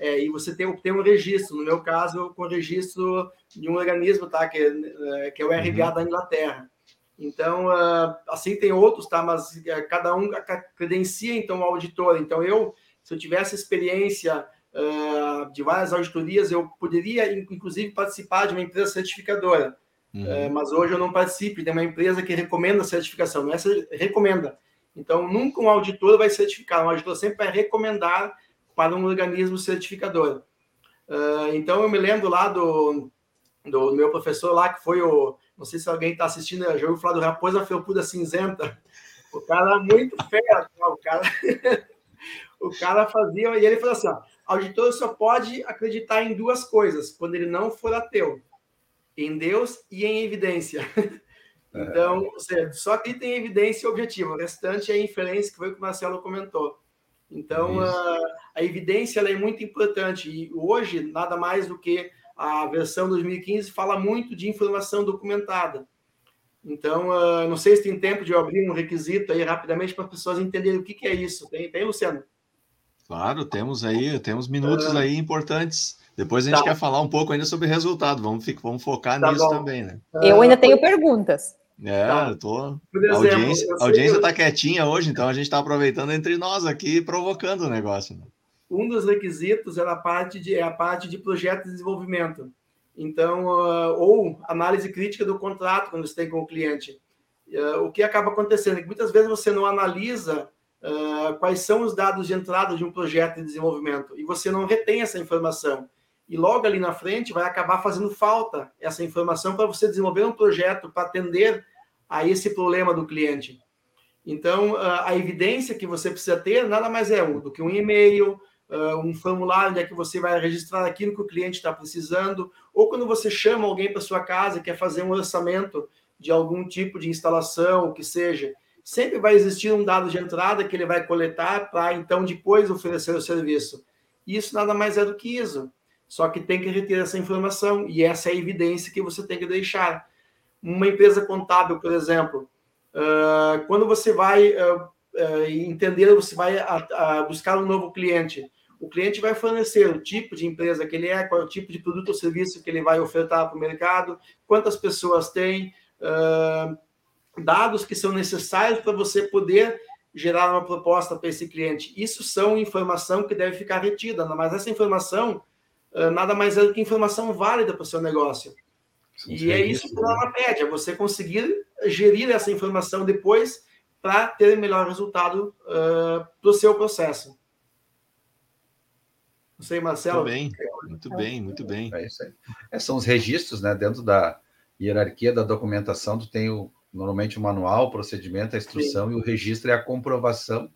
É, e você tem, tem um registro, no meu caso, com registro de um organismo, tá? Que é, é que é o RBA uhum. da Inglaterra. Então, uh, assim tem outros, tá? Mas uh, cada um credencia, então, o auditor. Então, eu, se eu tivesse experiência uh, de várias auditorias, eu poderia, inclusive, participar de uma empresa certificadora. Uhum. Uh, mas hoje eu não participo, tem uma empresa que recomenda a certificação, não é recomenda. Então, nunca um auditor vai certificar, um auditor sempre vai recomendar para um organismo certificador. Uh, então, eu me lembro lá do, do meu professor lá, que foi o. Não sei se alguém está assistindo, já ouviu falar do Raposa Felpuda Cinzenta. O cara muito fera, tá? o cara. o cara fazia. E ele falou assim: ó, auditor só pode acreditar em duas coisas quando ele não for ateu: em Deus e em evidência. É. Então, ou seja, só acredita em evidência objetiva, o restante é inferência, que foi o que o Marcelo comentou. Então, a, a, evidência é muito importante e hoje, nada mais do que a versão 2015 fala muito de informação documentada. Então, uh, não sei se tem tempo de eu abrir um requisito aí rapidamente para as pessoas entenderem o que, que é isso. Tem, tem Luciano? Claro, temos aí, temos minutos aí importantes. Depois a gente tá. quer falar um pouco ainda sobre resultado. Vamos, vamos focar tá nisso bom. também, né? Eu ainda tenho perguntas. É, tá. tô. Exemplo, a audiência, a audiência está quietinha hoje, então a gente está aproveitando entre nós aqui e provocando o negócio. Né? Um dos requisitos é a parte de, é a parte de projeto de desenvolvimento. Então, uh, ou análise crítica do contrato quando você tem com o cliente. Uh, o que acaba acontecendo é que muitas vezes você não analisa uh, quais são os dados de entrada de um projeto de desenvolvimento e você não retém essa informação. E logo ali na frente vai acabar fazendo falta essa informação para você desenvolver um projeto para atender a esse problema do cliente. Então, uh, a evidência que você precisa ter nada mais é do que um e-mail, uh, um formulário onde é que você vai registrar aquilo que o cliente está precisando, ou quando você chama alguém para sua casa e quer fazer um orçamento de algum tipo de instalação, o que seja, sempre vai existir um dado de entrada que ele vai coletar para então depois oferecer o serviço. Isso nada mais é do que isso. Só que tem que reter essa informação e essa é a evidência que você tem que deixar. Uma empresa contábil, por exemplo, uh, quando você vai uh, uh, entender, você vai buscar um novo cliente, o cliente vai fornecer o tipo de empresa que ele é, qual é o tipo de produto ou serviço que ele vai ofertar para o mercado, quantas pessoas tem, dados que são necessários para você poder gerar uma proposta para esse cliente. Isso são informação que deve ficar retida, mas essa informação nada mais é do que informação válida para o seu negócio. Sim, e é isso que a norma pede, é você conseguir gerir essa informação depois para ter melhor resultado uh, para o seu processo. Não sei, Marcelo. Muito bem, muito bem, muito bem. É isso aí. É, são os registros, né? Dentro da hierarquia da documentação, tu tem o, normalmente o manual, o procedimento, a instrução Sim. e o registro é a comprovação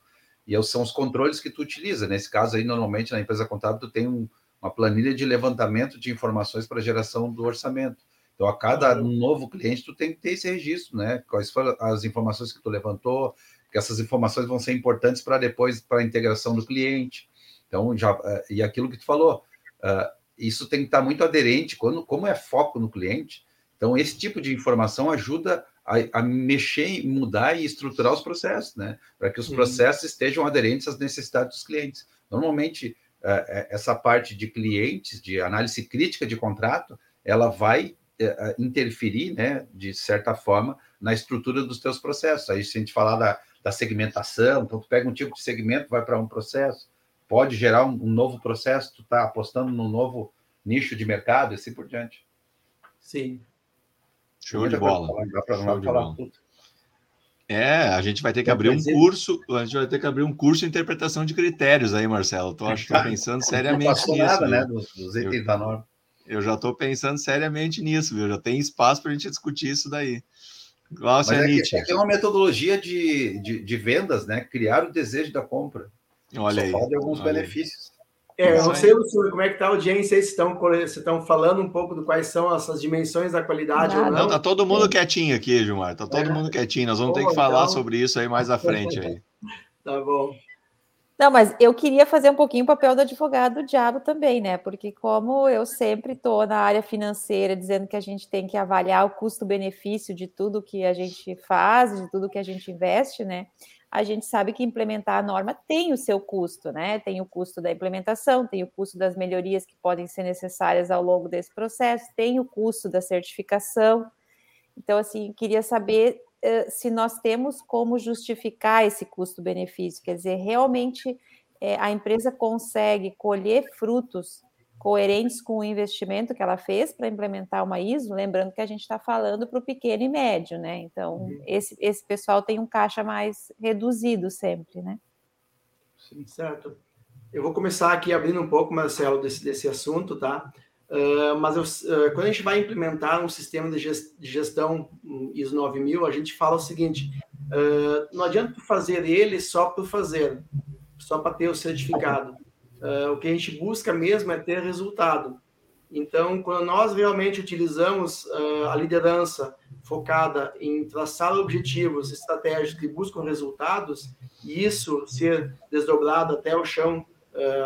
e são os controles que tu utiliza. Nesse caso aí, normalmente na empresa contábil tu tem um, uma planilha de levantamento de informações para geração do orçamento. Então, a cada novo cliente, tu tem que ter esse registro, né? Quais foram as informações que tu levantou, que essas informações vão ser importantes para depois, para a integração do cliente. Então, já, eh, e aquilo que tu falou, uh, isso tem que estar muito aderente, quando, como é foco no cliente, então esse tipo de informação ajuda a, a, mexer, mudar e estruturar os processos, né? Para que os processos estejam aderentes às necessidades dos clientes. Normalmente, é, essa parte de clientes, de análise crítica de contrato, ela vai interferir, né, de certa forma, na estrutura dos teus processos. Aí, se a gente falar da, da segmentação, então tu pega um tipo de segmento, vai para um processo, pode gerar um, um novo processo, tu está apostando num novo nicho de mercado e assim por diante. Sim, Show de bola. Show de bola. É, a gente vai ter que abrir um curso, a gente vai ter que abrir um curso de interpretação de critérios aí, Marcelo. Tô, acho, tô pensando seriamente não nisso. Nada, né, dos, dos itens eu, da norma. Eu já estou pensando seriamente nisso, viu? Já tem espaço para a gente discutir isso daí. Glaucia é Nietzsche. Que, é, é uma metodologia de, de, de, vendas, né? Criar o desejo da compra. Olha Só aí. Pode alguns benefícios. É, eu não sei, Luciano, como é que está a audiência, vocês estão, vocês estão falando um pouco do quais são essas dimensões da qualidade não, ou não? Não, tá todo mundo quietinho aqui, Gilmar, tá todo é. mundo quietinho, nós vamos ter que falar então... sobre isso aí mais à frente aí. tá bom. Não, mas eu queria fazer um pouquinho o papel do advogado do diabo também, né? Porque como eu sempre estou na área financeira dizendo que a gente tem que avaliar o custo-benefício de tudo que a gente faz, de tudo que a gente investe, né? a gente sabe que implementar a norma tem o seu custo, né? Tem o custo da implementação, tem o custo das melhorias que podem ser necessárias ao longo desse processo, tem o custo da certificação. Então, assim, queria saber se nós temos como justificar esse custo-benefício, quer dizer, realmente é, a empresa consegue colher frutos coerentes com o investimento que ela fez para implementar uma ISO, lembrando que a gente está falando para o pequeno e médio, né? Então, uhum. esse, esse pessoal tem um caixa mais reduzido sempre, né? Sim, certo. Eu vou começar aqui abrindo um pouco, Marcelo, desse, desse assunto, tá? Uh, mas eu, uh, quando a gente vai implementar um sistema de gestão ISO 9000, a gente fala o seguinte: uh, não adianta fazer ele só por fazer, só para ter o certificado. O que a gente busca mesmo é ter resultado. Então, quando nós realmente utilizamos a liderança focada em traçar objetivos estratégicos que buscam resultados, e isso ser desdobrado até o chão,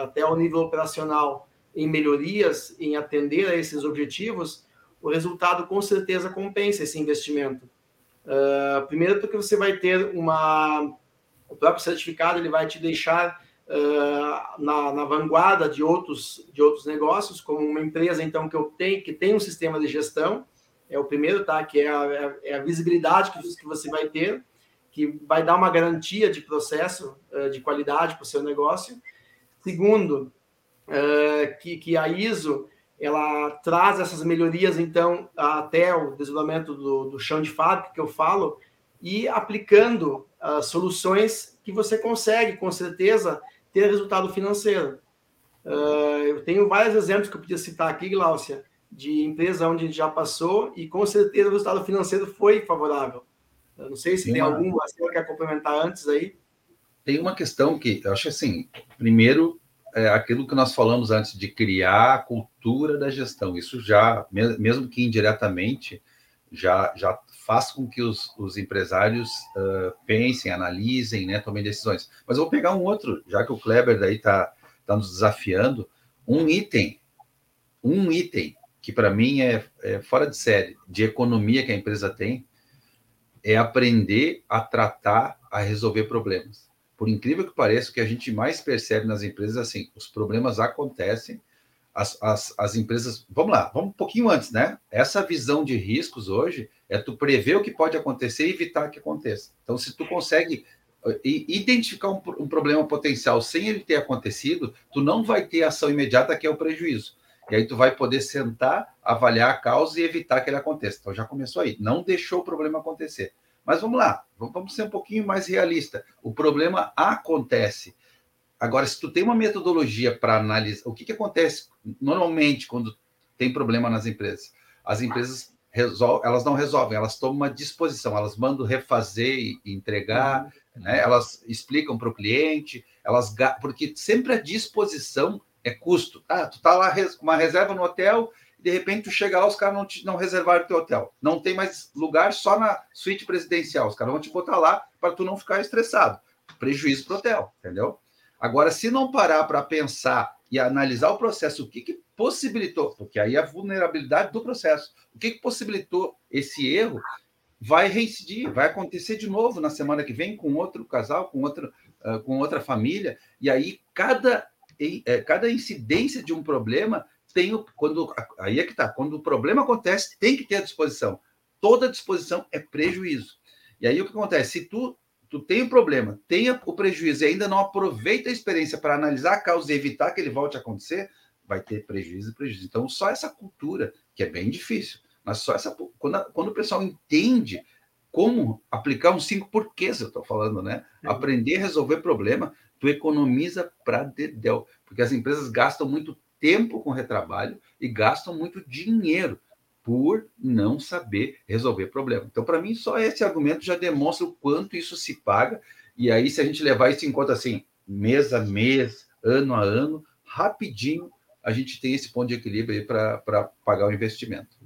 até o nível operacional, em melhorias, em atender a esses objetivos, o resultado com certeza compensa esse investimento. Uh, primeiro, porque você vai ter uma. O próprio certificado ele vai te deixar uh, na, na, vanguarda de outros, de outros negócios, como uma empresa, então, que eu tenho, que tem um sistema de gestão, é o primeiro, tá? Que é a, é a visibilidade que, que você vai ter, que vai dar uma garantia de processo, uh, de qualidade para o seu negócio. Segundo, uh, que, que a ISO ela traz essas melhorias, então, até o desenvolvimento do, do chão de fábrica que eu falo, e aplicando uh, soluções que você consegue, com certeza, ter resultado financeiro. Uh, eu tenho vários exemplos que eu podia citar aqui, Glaucia, de empresa onde a gente já passou e com certeza o resultado financeiro foi favorável. Eu não sei se tem, tem uma... algum você quer complementar antes aí. Tem uma questão que eu acho assim, primeiro é, aquilo que nós falamos antes de criar a cultura da gestão. Isso já, mesmo que indiretamente, já, já faz com que os, os empresários uh, pensem, analisem, né, tomem decisões. Mas eu vou pegar um outro, já que o Kleber daí está tá nos desafiando, um item, um item que para mim é, é fora de série, de economia que a empresa tem, é aprender a tratar, a resolver problemas. Por incrível que pareça, o que a gente mais percebe nas empresas é assim, os problemas acontecem, as, as, as empresas. Vamos lá, vamos um pouquinho antes, né? Essa visão de riscos hoje é tu prever o que pode acontecer e evitar que aconteça. Então, se tu consegue eh, identificar um, um, problema potencial sem ele ter acontecido, tu não vai ter ação imediata que é o prejuízo. E aí tu vai poder sentar, avaliar a causa e evitar que ele aconteça. Então já começou aí. Não deixou o problema acontecer. Mas vamos lá, vamos ser um pouquinho mais realista. O problema acontece. Agora, se tu tem uma metodologia para analisar, o que, que acontece normalmente quando tem problema nas empresas? As empresas resolvem, elas não resolvem, elas tomam uma disposição, elas mandam refazer e entregar, uhum. né? elas explicam para o cliente, elas porque sempre a disposição é custo. Ah, tu tá lá com uma reserva no hotel, de repente tu chega lá, os caras não, te, não reservaram teu hotel. Não tem mais lugar só na suíte presidencial. Os caras vão te botar lá para tu não ficar estressado. Prejuízo para o hotel, entendeu? Agora, se não parar para pensar e analisar o processo, o que, que possibilitou, porque aí é a vulnerabilidade do processo, o que, que possibilitou esse erro, vai reincidir, vai acontecer de novo na semana que vem com outro casal, com outra, uh, com outra família, e aí cada, é, cada incidência de um problema tem o, quando aí é que tá, quando o problema acontece, tem que ter a disposição. Toda disposição é prejuízo. E aí o que acontece? Se tu tu tem um problema, tenha o prejuízo e ainda não aproveita a experiência para analisar a causa e evitar que ele volte a acontecer, vai ter prejuízo e prejuízo. Então, só essa cultura, que é bem difícil, mas só essa. Quando, a, quando o pessoal entende como aplicar uns cinco porquês, eu estou falando, né? Uhum. Aprender a resolver problema, tu economiza para dedéu, porque as empresas gastam muito tempo com retrabalho e gastam muito dinheiro por não saber resolver problema. Então, para mim, só esse argumento já demonstra o quanto isso se paga. E aí, se a gente levar isso em conta assim, mês a mês, ano a ano, rapidinho, a gente tem esse ponto de equilíbrio aí para pagar o investimento.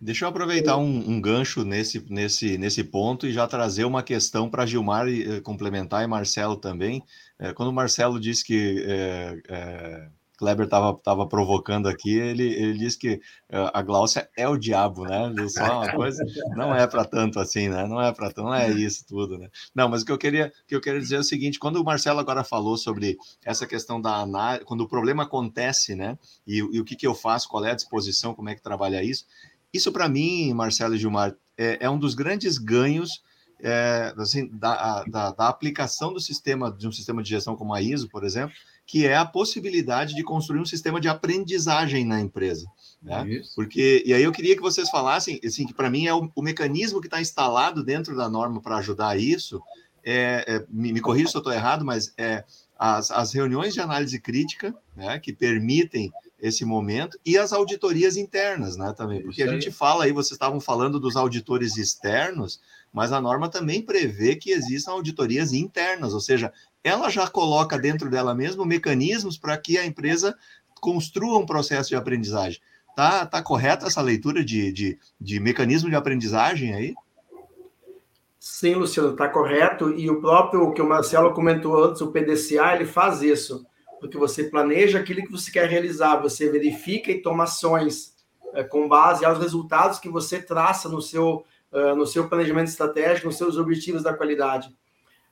Deixa eu aproveitar um, um, gancho nesse, nesse, nesse ponto e já trazer uma questão para Gilmar e, complementar e Marcelo também. É, quando o Marcelo disse que é, Kleber estava tava provocando aqui, ele, ele disse que uh, a Gláucia é o diabo, né? Só uma coisa, não é para tanto assim, né? Não é para tanto, não é isso tudo, né? Não, mas o que eu queria, que eu queria dizer é o seguinte: quando o Marcelo agora falou sobre essa questão da análise, quando o problema acontece, né? E, e o que, que eu faço, qual é a disposição, como é que trabalha isso? Isso para mim, Marcelo e Gilmar, é, é um dos grandes ganhos é, assim, da, da, da aplicação do sistema de um sistema de gestão como a ISO, por exemplo que é a possibilidade de construir um sistema de aprendizagem na empresa. Né? Porque, e aí eu queria que vocês falassem, assim, que para mim é o, o, mecanismo que está instalado dentro da norma para ajudar isso, é, é, me, me corrija se eu estou errado, mas é as, as reuniões de análise crítica, né, que permitem esse momento, e as auditorias internas, né, também, porque a gente fala aí, vocês estavam falando dos auditores externos, mas a norma também prevê que existam auditorias internas, ou seja, ela já coloca dentro dela mesmo mecanismos para que a empresa construa um processo de aprendizagem. Tá, tá correta essa leitura de, de, de mecanismo de aprendizagem aí? Sim, Luciano, está correto. E o próprio que o Marcelo comentou antes, o PDCA, ele faz isso. Porque você planeja aquilo que você quer realizar, você verifica e toma ações é, com base aos resultados que você traça no seu, uh, no seu planejamento estratégico, nos seus objetivos da qualidade.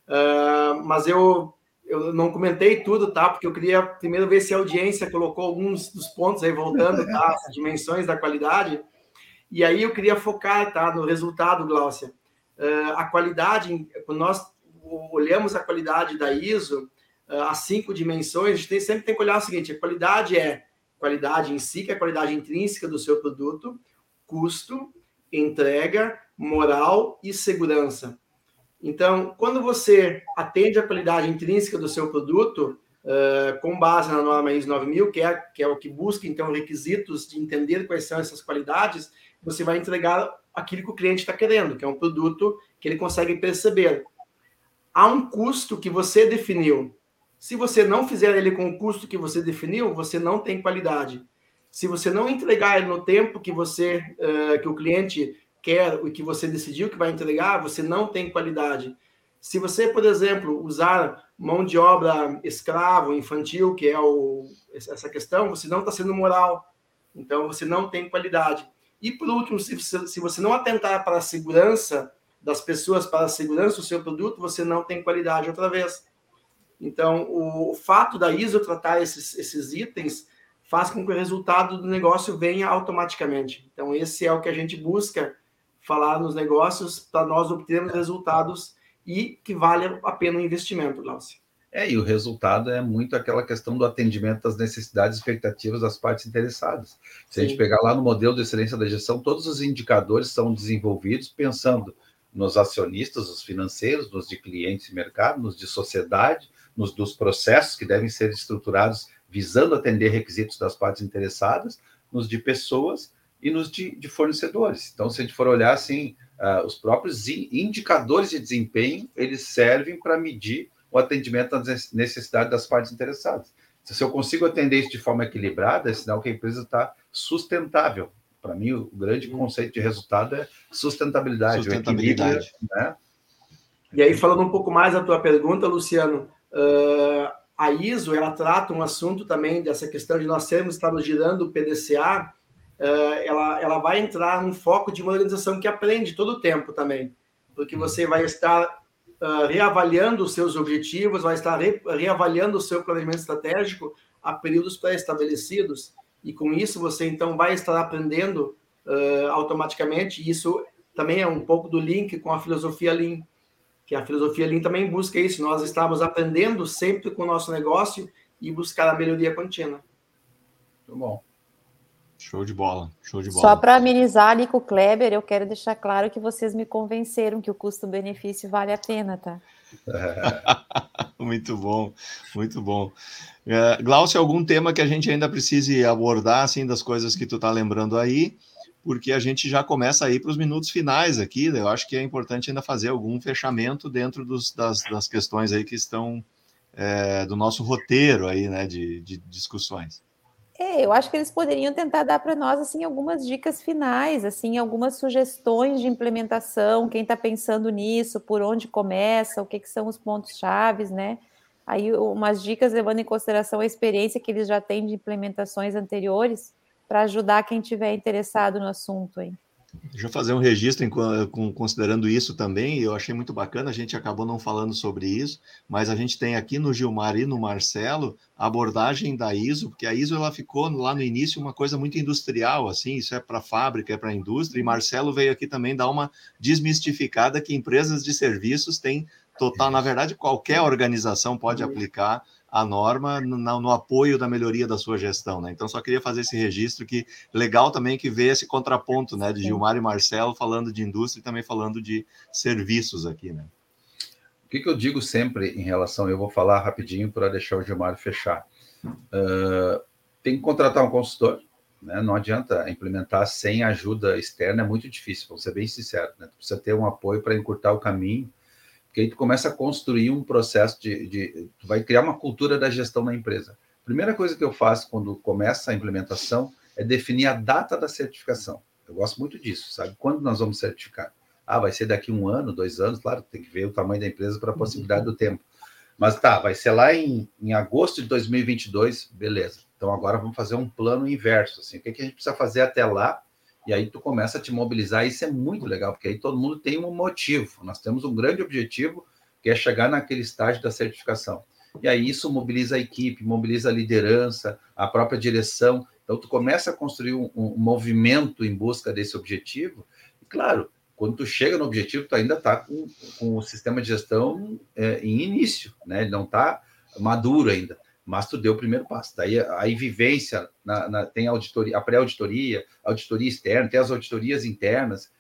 Uh, mas eu, eu não comentei tudo, tá? Porque eu queria primeiro ver se a audiência colocou alguns dos pontos aí voltando, tá? As dimensões da qualidade. E aí eu queria focar, tá? No resultado, Glaucia. Uh, a qualidade, quando nós olhamos a qualidade da ISO, uh, as cinco dimensões, a gente tem, sempre tem que olhar o seguinte: a qualidade é qualidade em si, que é a qualidade intrínseca do seu produto, custo, entrega, moral e segurança. Então, quando você atende a qualidade intrínseca do seu produto, uh, com base na norma ISO 9000, que é, que é o que busca, então, requisitos de entender quais são essas qualidades, você vai entregar aquilo que o cliente está querendo, que é um produto que ele consegue perceber. Há um custo que você definiu. Se você não fizer ele com o custo que você definiu, você não tem qualidade. Se você não entregar ele no tempo que você, uh, que o cliente quer e que você decidiu que vai entregar, você não tem qualidade. Se você, por exemplo, usar mão de obra escravo, infantil, que é o, essa questão, você não está sendo moral. Então, você não tem qualidade. E, por último, se, se você não atentar para a segurança das pessoas, para a segurança do seu produto, você não tem qualidade outra vez. Então, o fato da ISO tratar esses, esses itens faz com que o resultado do negócio venha automaticamente. Então, esse é o que a gente busca falar nos negócios para nós obtermos resultados e que vale a pena o investimento, Glaucio. É, e o resultado é muito aquela questão do atendimento das necessidades e expectativas das partes interessadas. Se Sim. a gente pegar lá no modelo de excelência da gestão, todos os indicadores são desenvolvidos pensando nos acionistas, os financeiros, nos de clientes e mercado, nos de sociedade, nos dos processos que devem ser estruturados visando atender requisitos das partes interessadas, nos de pessoas e nos de, de fornecedores. Então, se a gente for olhar assim, uh, os próprios indicadores de desempenho, eles servem para medir o atendimento às necessidades das partes interessadas. Se eu consigo atender isso de forma equilibrada, é sinal que a empresa está sustentável. Para mim, o grande uhum. conceito de resultado é sustentabilidade, sustentabilidade. né? E aí, falando um pouco mais da tua pergunta, Luciano, uh, a ISO ela trata um assunto também dessa questão de nós sermos estarmos girando o PDCA ela, ela vai entrar num foco de uma organização que aprende todo o tempo também, porque você vai estar uh, reavaliando os seus objetivos, vai estar re, reavaliando o seu planejamento estratégico a períodos pré-estabelecidos, e com isso você então vai estar aprendendo uh, automaticamente, e isso também é um pouco do link com a filosofia Lean, que a filosofia Lean também busca isso, nós estamos aprendendo sempre com o nosso negócio e buscar a melhoria contínua. Muito bom. Show de bola, show de bola. Só para amenizar ali com o Kleber, eu quero deixar claro que vocês me convenceram que o custo-benefício vale a pena, tá? muito bom, muito bom. Uh, Glaucio, algum tema que a gente ainda precise abordar, assim, das coisas que tu tá lembrando aí? Porque a gente já começa aí para os minutos finais aqui. Eu acho que é importante ainda fazer algum fechamento dentro dos, das, das questões aí que estão é, do nosso roteiro aí, né, de, de discussões. É, eu acho que eles poderiam tentar dar para nós assim algumas dicas finais, assim, algumas sugestões de implementação, quem está pensando nisso, por onde começa, o que, que são os pontos chaves, né? Aí umas dicas levando em consideração a experiência que eles já têm de implementações anteriores, para ajudar quem tiver interessado no assunto aí. Deixa eu fazer um registro em, com, considerando isso também, eu achei muito bacana, a gente acabou não falando sobre isso, mas a gente tem aqui no Gilmar e no Marcelo a abordagem da ISO, porque a ISO ela ficou lá no início uma coisa muito industrial, assim, isso é para fábrica, é para indústria, e Marcelo veio aqui também dar uma desmistificada que empresas de serviços têm total, na verdade, qualquer organização pode aplicar a norma no, no, apoio da melhoria da sua gestão, né? Então, só queria fazer esse registro que legal também que vê esse contraponto, né, de Gilmar e Marcelo falando de indústria e também falando de serviços aqui, né? O que, que eu digo sempre em relação, eu vou falar rapidinho para deixar o Gilmar fechar. Uh, tem que contratar um consultor, né? Não adianta implementar sem ajuda externa, é muito difícil, vou ser bem sincero, né? Tu precisa ter um apoio para encurtar o caminho porque aí tu começa a construir um processo de, de, tu vai criar uma cultura da gestão na empresa. Primeira coisa que eu faço quando começa a implementação é definir a data da certificação. Eu gosto muito disso, sabe? Quando nós vamos certificar? Ah, vai ser daqui um ano, dois anos, claro, tem que ver o tamanho da empresa para a possibilidade do tempo. Mas tá, vai ser lá em, em agosto de 2022, beleza. Então agora vamos fazer um plano inverso, assim, o que, que a gente precisa fazer até lá e aí tu começa a te mobilizar, isso é muito legal, porque aí todo mundo tem um motivo. Nós temos um grande objetivo, que é chegar naquele estágio da certificação. E aí isso mobiliza a equipe, mobiliza a liderança, a própria direção. Então tu começa a construir um, um movimento em busca desse objetivo. E claro, quando tu chega no objetivo, tu ainda está com, com, o sistema de gestão é, em início, né? Ele não está maduro ainda mas tu deu o primeiro passo. Daí aí vivência, na, na, tem auditoria, a pré-auditoria, auditoria externa, tem as auditorias internas,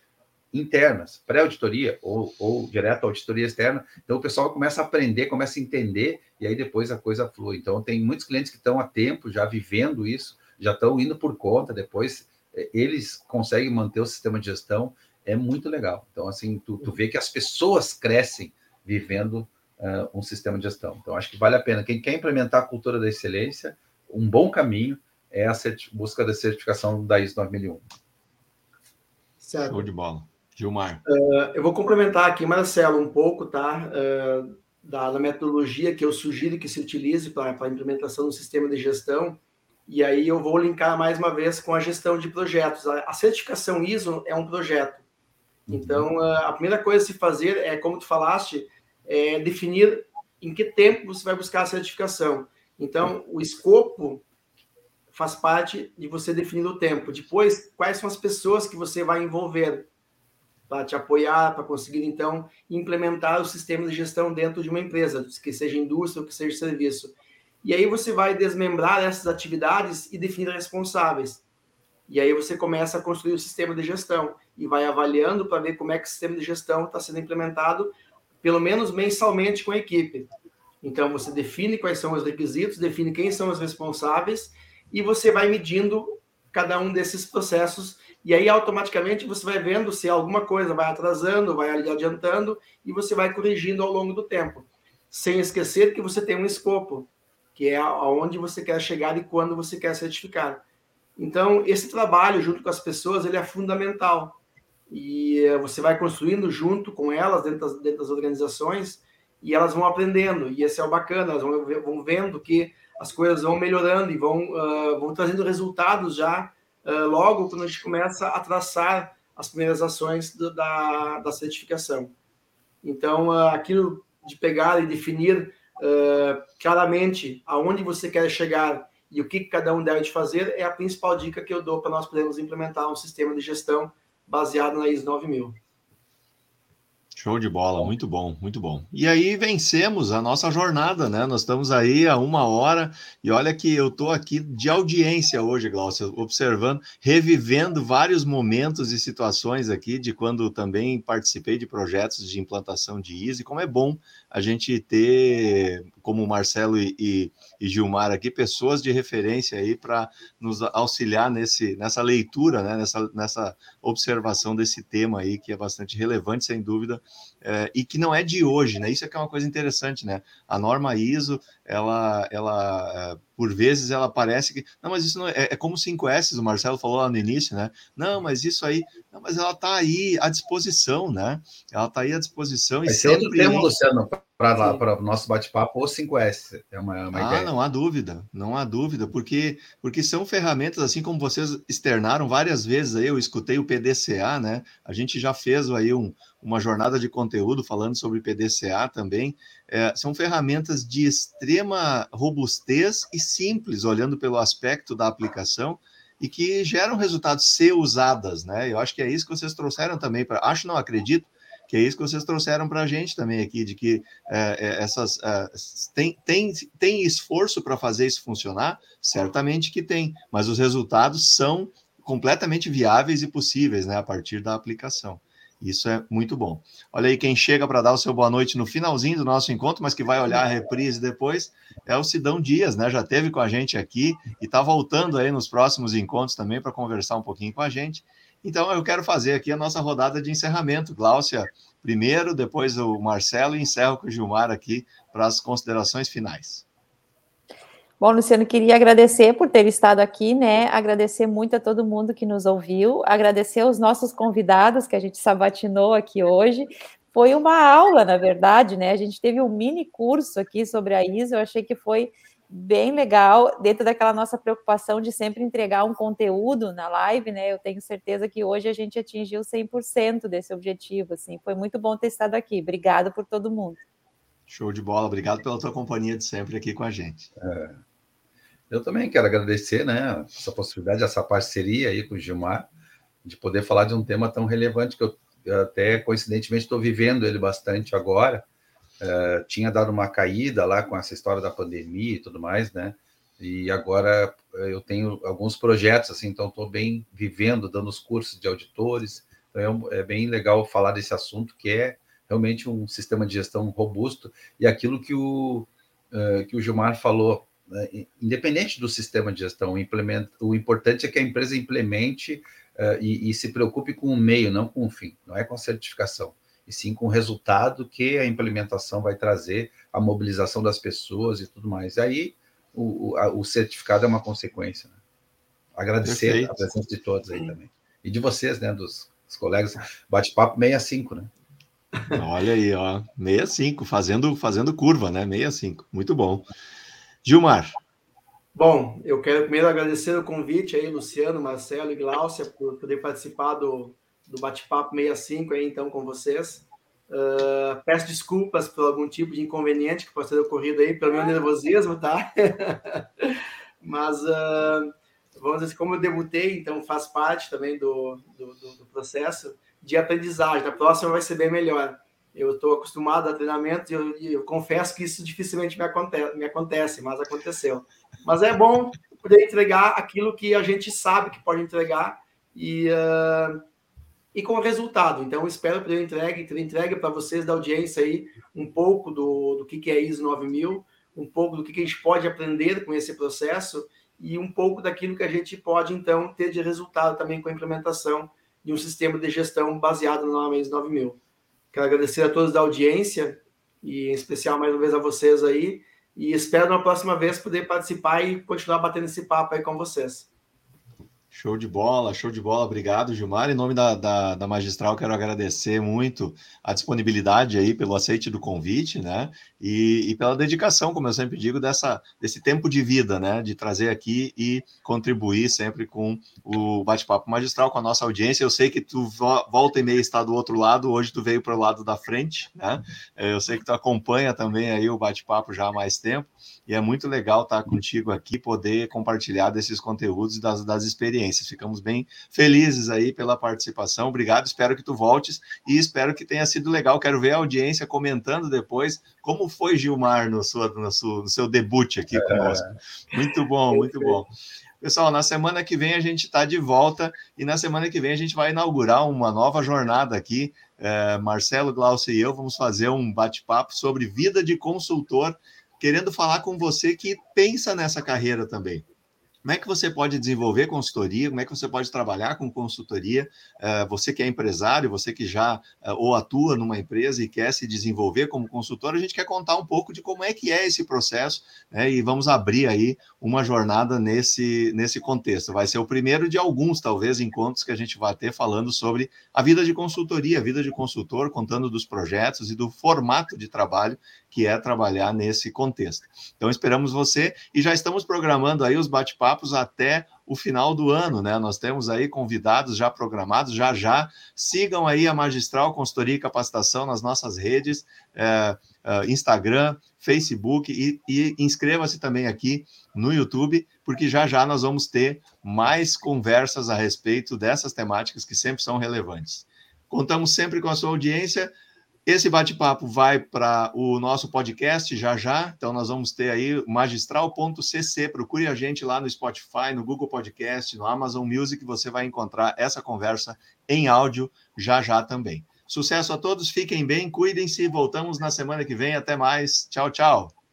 internas, pré-auditoria ou, ou direto auditoria externa. Então o pessoal começa a aprender, começa a entender e aí depois a coisa flui. Então tem muitos clientes que estão há tempo já vivendo isso, já estão indo por conta, depois é, eles conseguem manter o sistema de gestão, é muito legal. Então assim, tu, tu vê que as pessoas crescem vivendo uh, um sistema de gestão. Então, acho que vale a pena. Quem quer implementar a cultura da excelência, um bom caminho é a busca da certificação da ISO 9001. Certo. Show de bola. Gilmar. Uh, eu vou complementar aqui, Marcelo, um pouco, tá? Uh, da, da, metodologia que eu sugiro que se utilize para a implementação do sistema de gestão. E aí eu vou linkar mais uma vez com a gestão de projetos. A, a certificação ISO é um projeto. Uhum. Então, uh, a primeira coisa a se fazer é, como tu falaste, é definir em que tempo você vai buscar a certificação. Então, o escopo faz parte de você definir o tempo. Depois, quais são as pessoas que você vai envolver para te apoiar, para conseguir, então, implementar o sistema de gestão dentro de uma empresa, que seja indústria ou que seja serviço. E aí você vai desmembrar essas atividades e definir responsáveis. E aí você começa a construir o sistema de gestão e vai avaliando para ver como é que o sistema de gestão está sendo implementado, pelo menos mensalmente com a equipe. Então você define quais são os requisitos, define quem são os responsáveis e você vai medindo cada um desses processos e aí automaticamente você vai vendo se alguma coisa vai atrasando, vai adiantando e você vai corrigindo ao longo do tempo, sem esquecer que você tem um escopo, que é aonde você quer chegar e quando você quer certificar. Então, esse trabalho junto com as pessoas, ele é fundamental. E você vai construindo junto com elas, dentro das, dentro das organizações, e elas vão aprendendo. E esse é o bacana, elas vão, vão vendo que as coisas vão melhorando e vão, uh, vão trazendo resultados já uh, logo quando a gente começa a traçar as primeiras ações do, da, da certificação. Então, uh, aquilo de pegar e definir claramente aonde você quer chegar e o que cada um deve fazer é a principal dica que eu dou para nós podermos implementar um sistema de gestão baseado na ISO 9000. Show de bola, muito bom, muito bom. E aí vencemos a nossa jornada, né? Nós estamos aí a uma hora e olha que eu estou aqui de audiência hoje, Glaucio, observando, revivendo vários momentos e situações aqui de quando também participei de projetos de implantação de ISO, como é bom a gente ter, como Marcelo e, e, e Gilmar aqui, pessoas de referência aí para nos auxiliar nesse, nessa leitura, né, nessa, nessa observação desse tema aí, que é bastante relevante, sem dúvida, é, e que não é de hoje, né? Isso é que é uma coisa interessante, né? A norma ISO, ela, ela é, por vezes ela parece que não, mas isso não é, é como 5S, o Marcelo falou lá no início, né? Não, mas isso aí, não, mas ela está aí à disposição, né? Ela está aí à disposição e Esse sempre. Outro tema, Luciano, para o nosso bate-papo, o 5S é uma, uma ah, ideia. não há dúvida, não há dúvida, porque porque são ferramentas assim como vocês externaram várias vezes aí. Eu escutei o PDCA, né? A gente já fez aí um, uma jornada de conteúdo falando sobre PDCA também. É, são ferramentas de extrema robustez e simples, olhando pelo aspecto da aplicação, e que geram resultados ser usadas, né? Eu acho que é isso que vocês trouxeram também para. Acho, não acredito, que é isso que vocês trouxeram para a gente também aqui, de que é, essas é, tem, tem, tem esforço para fazer isso funcionar? Certamente que tem, mas os resultados são completamente viáveis e possíveis, né, a partir da aplicação. Isso é muito bom. Olha aí, quem chega para dar o seu boa noite no finalzinho do nosso encontro, mas que vai olhar a reprise depois, é o Sidão Dias, né? Já teve com a gente aqui e está voltando aí nos próximos encontros também para conversar um pouquinho com a gente. Então, eu quero fazer aqui a nossa rodada de encerramento. Gláucia, primeiro, depois o Marcelo e encerro com o Gilmar aqui para as considerações finais. Bom, Luciano, queria agradecer por ter estado aqui, né? Agradecer muito a todo mundo que nos ouviu, agradecer aos nossos convidados que a gente sabatinou aqui hoje. Foi uma aula, na verdade, né? A gente teve um mini curso aqui sobre a ISO, eu achei que foi bem legal, dentro daquela nossa preocupação de sempre entregar um conteúdo na live, né? Eu tenho certeza que hoje a gente atingiu 100% desse objetivo, assim. Foi muito bom ter estado aqui. Obrigado por todo mundo. Show de bola, obrigado pela tua companhia de sempre aqui com a gente. É. Eu também quero agradecer, né, essa possibilidade, essa parceria aí com o Gilmar, de poder falar de um tema tão relevante que eu, até coincidentemente estou vivendo ele bastante agora. Uh, tinha dado uma caída lá com essa história da pandemia e tudo mais, né? E agora eu tenho alguns projetos, assim, então estou bem vivendo, dando os cursos de auditores. Então é, é bem legal falar desse assunto, que é realmente um sistema de gestão robusto e aquilo que o, uh, que o Gilmar falou né, independente do sistema de gestão, o importante é que a empresa implemente uh, e, e, se preocupe com o meio, não com o fim, não é com a certificação. e sim com o resultado que a implementação vai trazer, a mobilização das pessoas e tudo mais. E aí o, o, o certificado é uma consequência. Né? Agradecer Perfeito. a presença de todos aí também. E de vocês, né, dos, dos colegas. Bate-papo 65, né? Olha aí, ó, 65, fazendo, fazendo curva, né? 65, muito bom. Gilmar. Bom, eu quero primeiro agradecer o convite aí, Luciano, Marcelo e Gláucia, por poder participar do, do bate-papo 65 aí, então, com vocês. Uh, peço desculpas por algum tipo de inconveniente que possa ter ocorrido aí, pelo meu nervosismo, tá? Mas, uh, vamos dizer, como eu debutei, então faz parte também do, do, do processo de aprendizagem. A próxima vai ser bem melhor. Eu estou acostumado a treinamento e eu, eu, confesso que isso dificilmente me acontece, me acontece, mas aconteceu. Mas é bom poder entregar aquilo que a gente sabe que pode entregar e, uh, e com resultado. Então, espero poder entregue, entregue para vocês da audiência aí um pouco do, do que, que é ISO 9000, um pouco do que, que a gente pode aprender com esse processo e um pouco daquilo que a gente pode, então, ter de resultado também com a implementação de um sistema de gestão baseado no NOMES 9000. Quero agradecer a todos da audiência e em especial mais uma vez a vocês aí e espero na próxima vez poder participar e continuar batendo esse papo aí com vocês. Show de bola, show de bola. Obrigado, Gilmar. Em nome da, da, da, Magistral, quero agradecer muito a disponibilidade aí pelo aceite do convite, né? E, e, pela dedicação, como eu sempre digo, dessa, desse tempo de vida, né? De trazer aqui e contribuir sempre com o bate-papo magistral, com a nossa audiência. Eu sei que tu volta e meia está do outro lado, hoje tu veio para o lado da frente, né? Eu sei que tu acompanha também aí o bate-papo já há mais tempo e é muito legal estar contigo aqui, poder compartilhar desses conteúdos e das, das experiências. Ficamos bem felizes aí pela participação. Obrigado, espero que tu voltes e espero que tenha sido legal. Quero ver a audiência comentando depois como foi Gilmar no, sua, no, seu, no seu debut aqui conosco. Muito bom, muito bom. Pessoal, na semana que vem a gente está de volta e na semana que vem a gente vai inaugurar uma nova jornada aqui. É, Marcelo, Glaucio e eu vamos fazer um bate-papo sobre vida de consultor querendo falar com você que pensa nessa carreira também. Como é que você pode desenvolver consultoria? Como é que você pode trabalhar com consultoria? Uh, você que é empresário, você que já uh, ou atua numa empresa e quer se desenvolver como consultor, a gente quer contar um pouco de como é que é esse processo, né? E vamos abrir aí uma jornada nesse, nesse contexto. Vai ser o primeiro de alguns, talvez, encontros que a gente vai ter falando sobre a vida de consultoria, a vida de consultor, contando dos projetos e do formato de trabalho que é trabalhar nesse contexto. Então, esperamos você e já estamos programando aí os bate-papos até o final do ano, né? Nós temos aí convidados já programados, já já. Sigam aí a Magistral Consultoria e Capacitação nas nossas redes, é, é, Instagram, Facebook e, e inscreva-se também aqui no YouTube, porque já já nós vamos ter mais conversas a respeito dessas temáticas que sempre são relevantes. Contamos sempre com a sua audiência. Esse bate-papo vai para o nosso podcast já já, então nós vamos ter aí magistral.cc. Procure a gente lá no Spotify, no Google Podcast, no Amazon Music, você vai encontrar essa conversa em áudio já já também. Sucesso a todos, fiquem bem, cuidem-se, voltamos na semana que vem. Até mais. Tchau, tchau.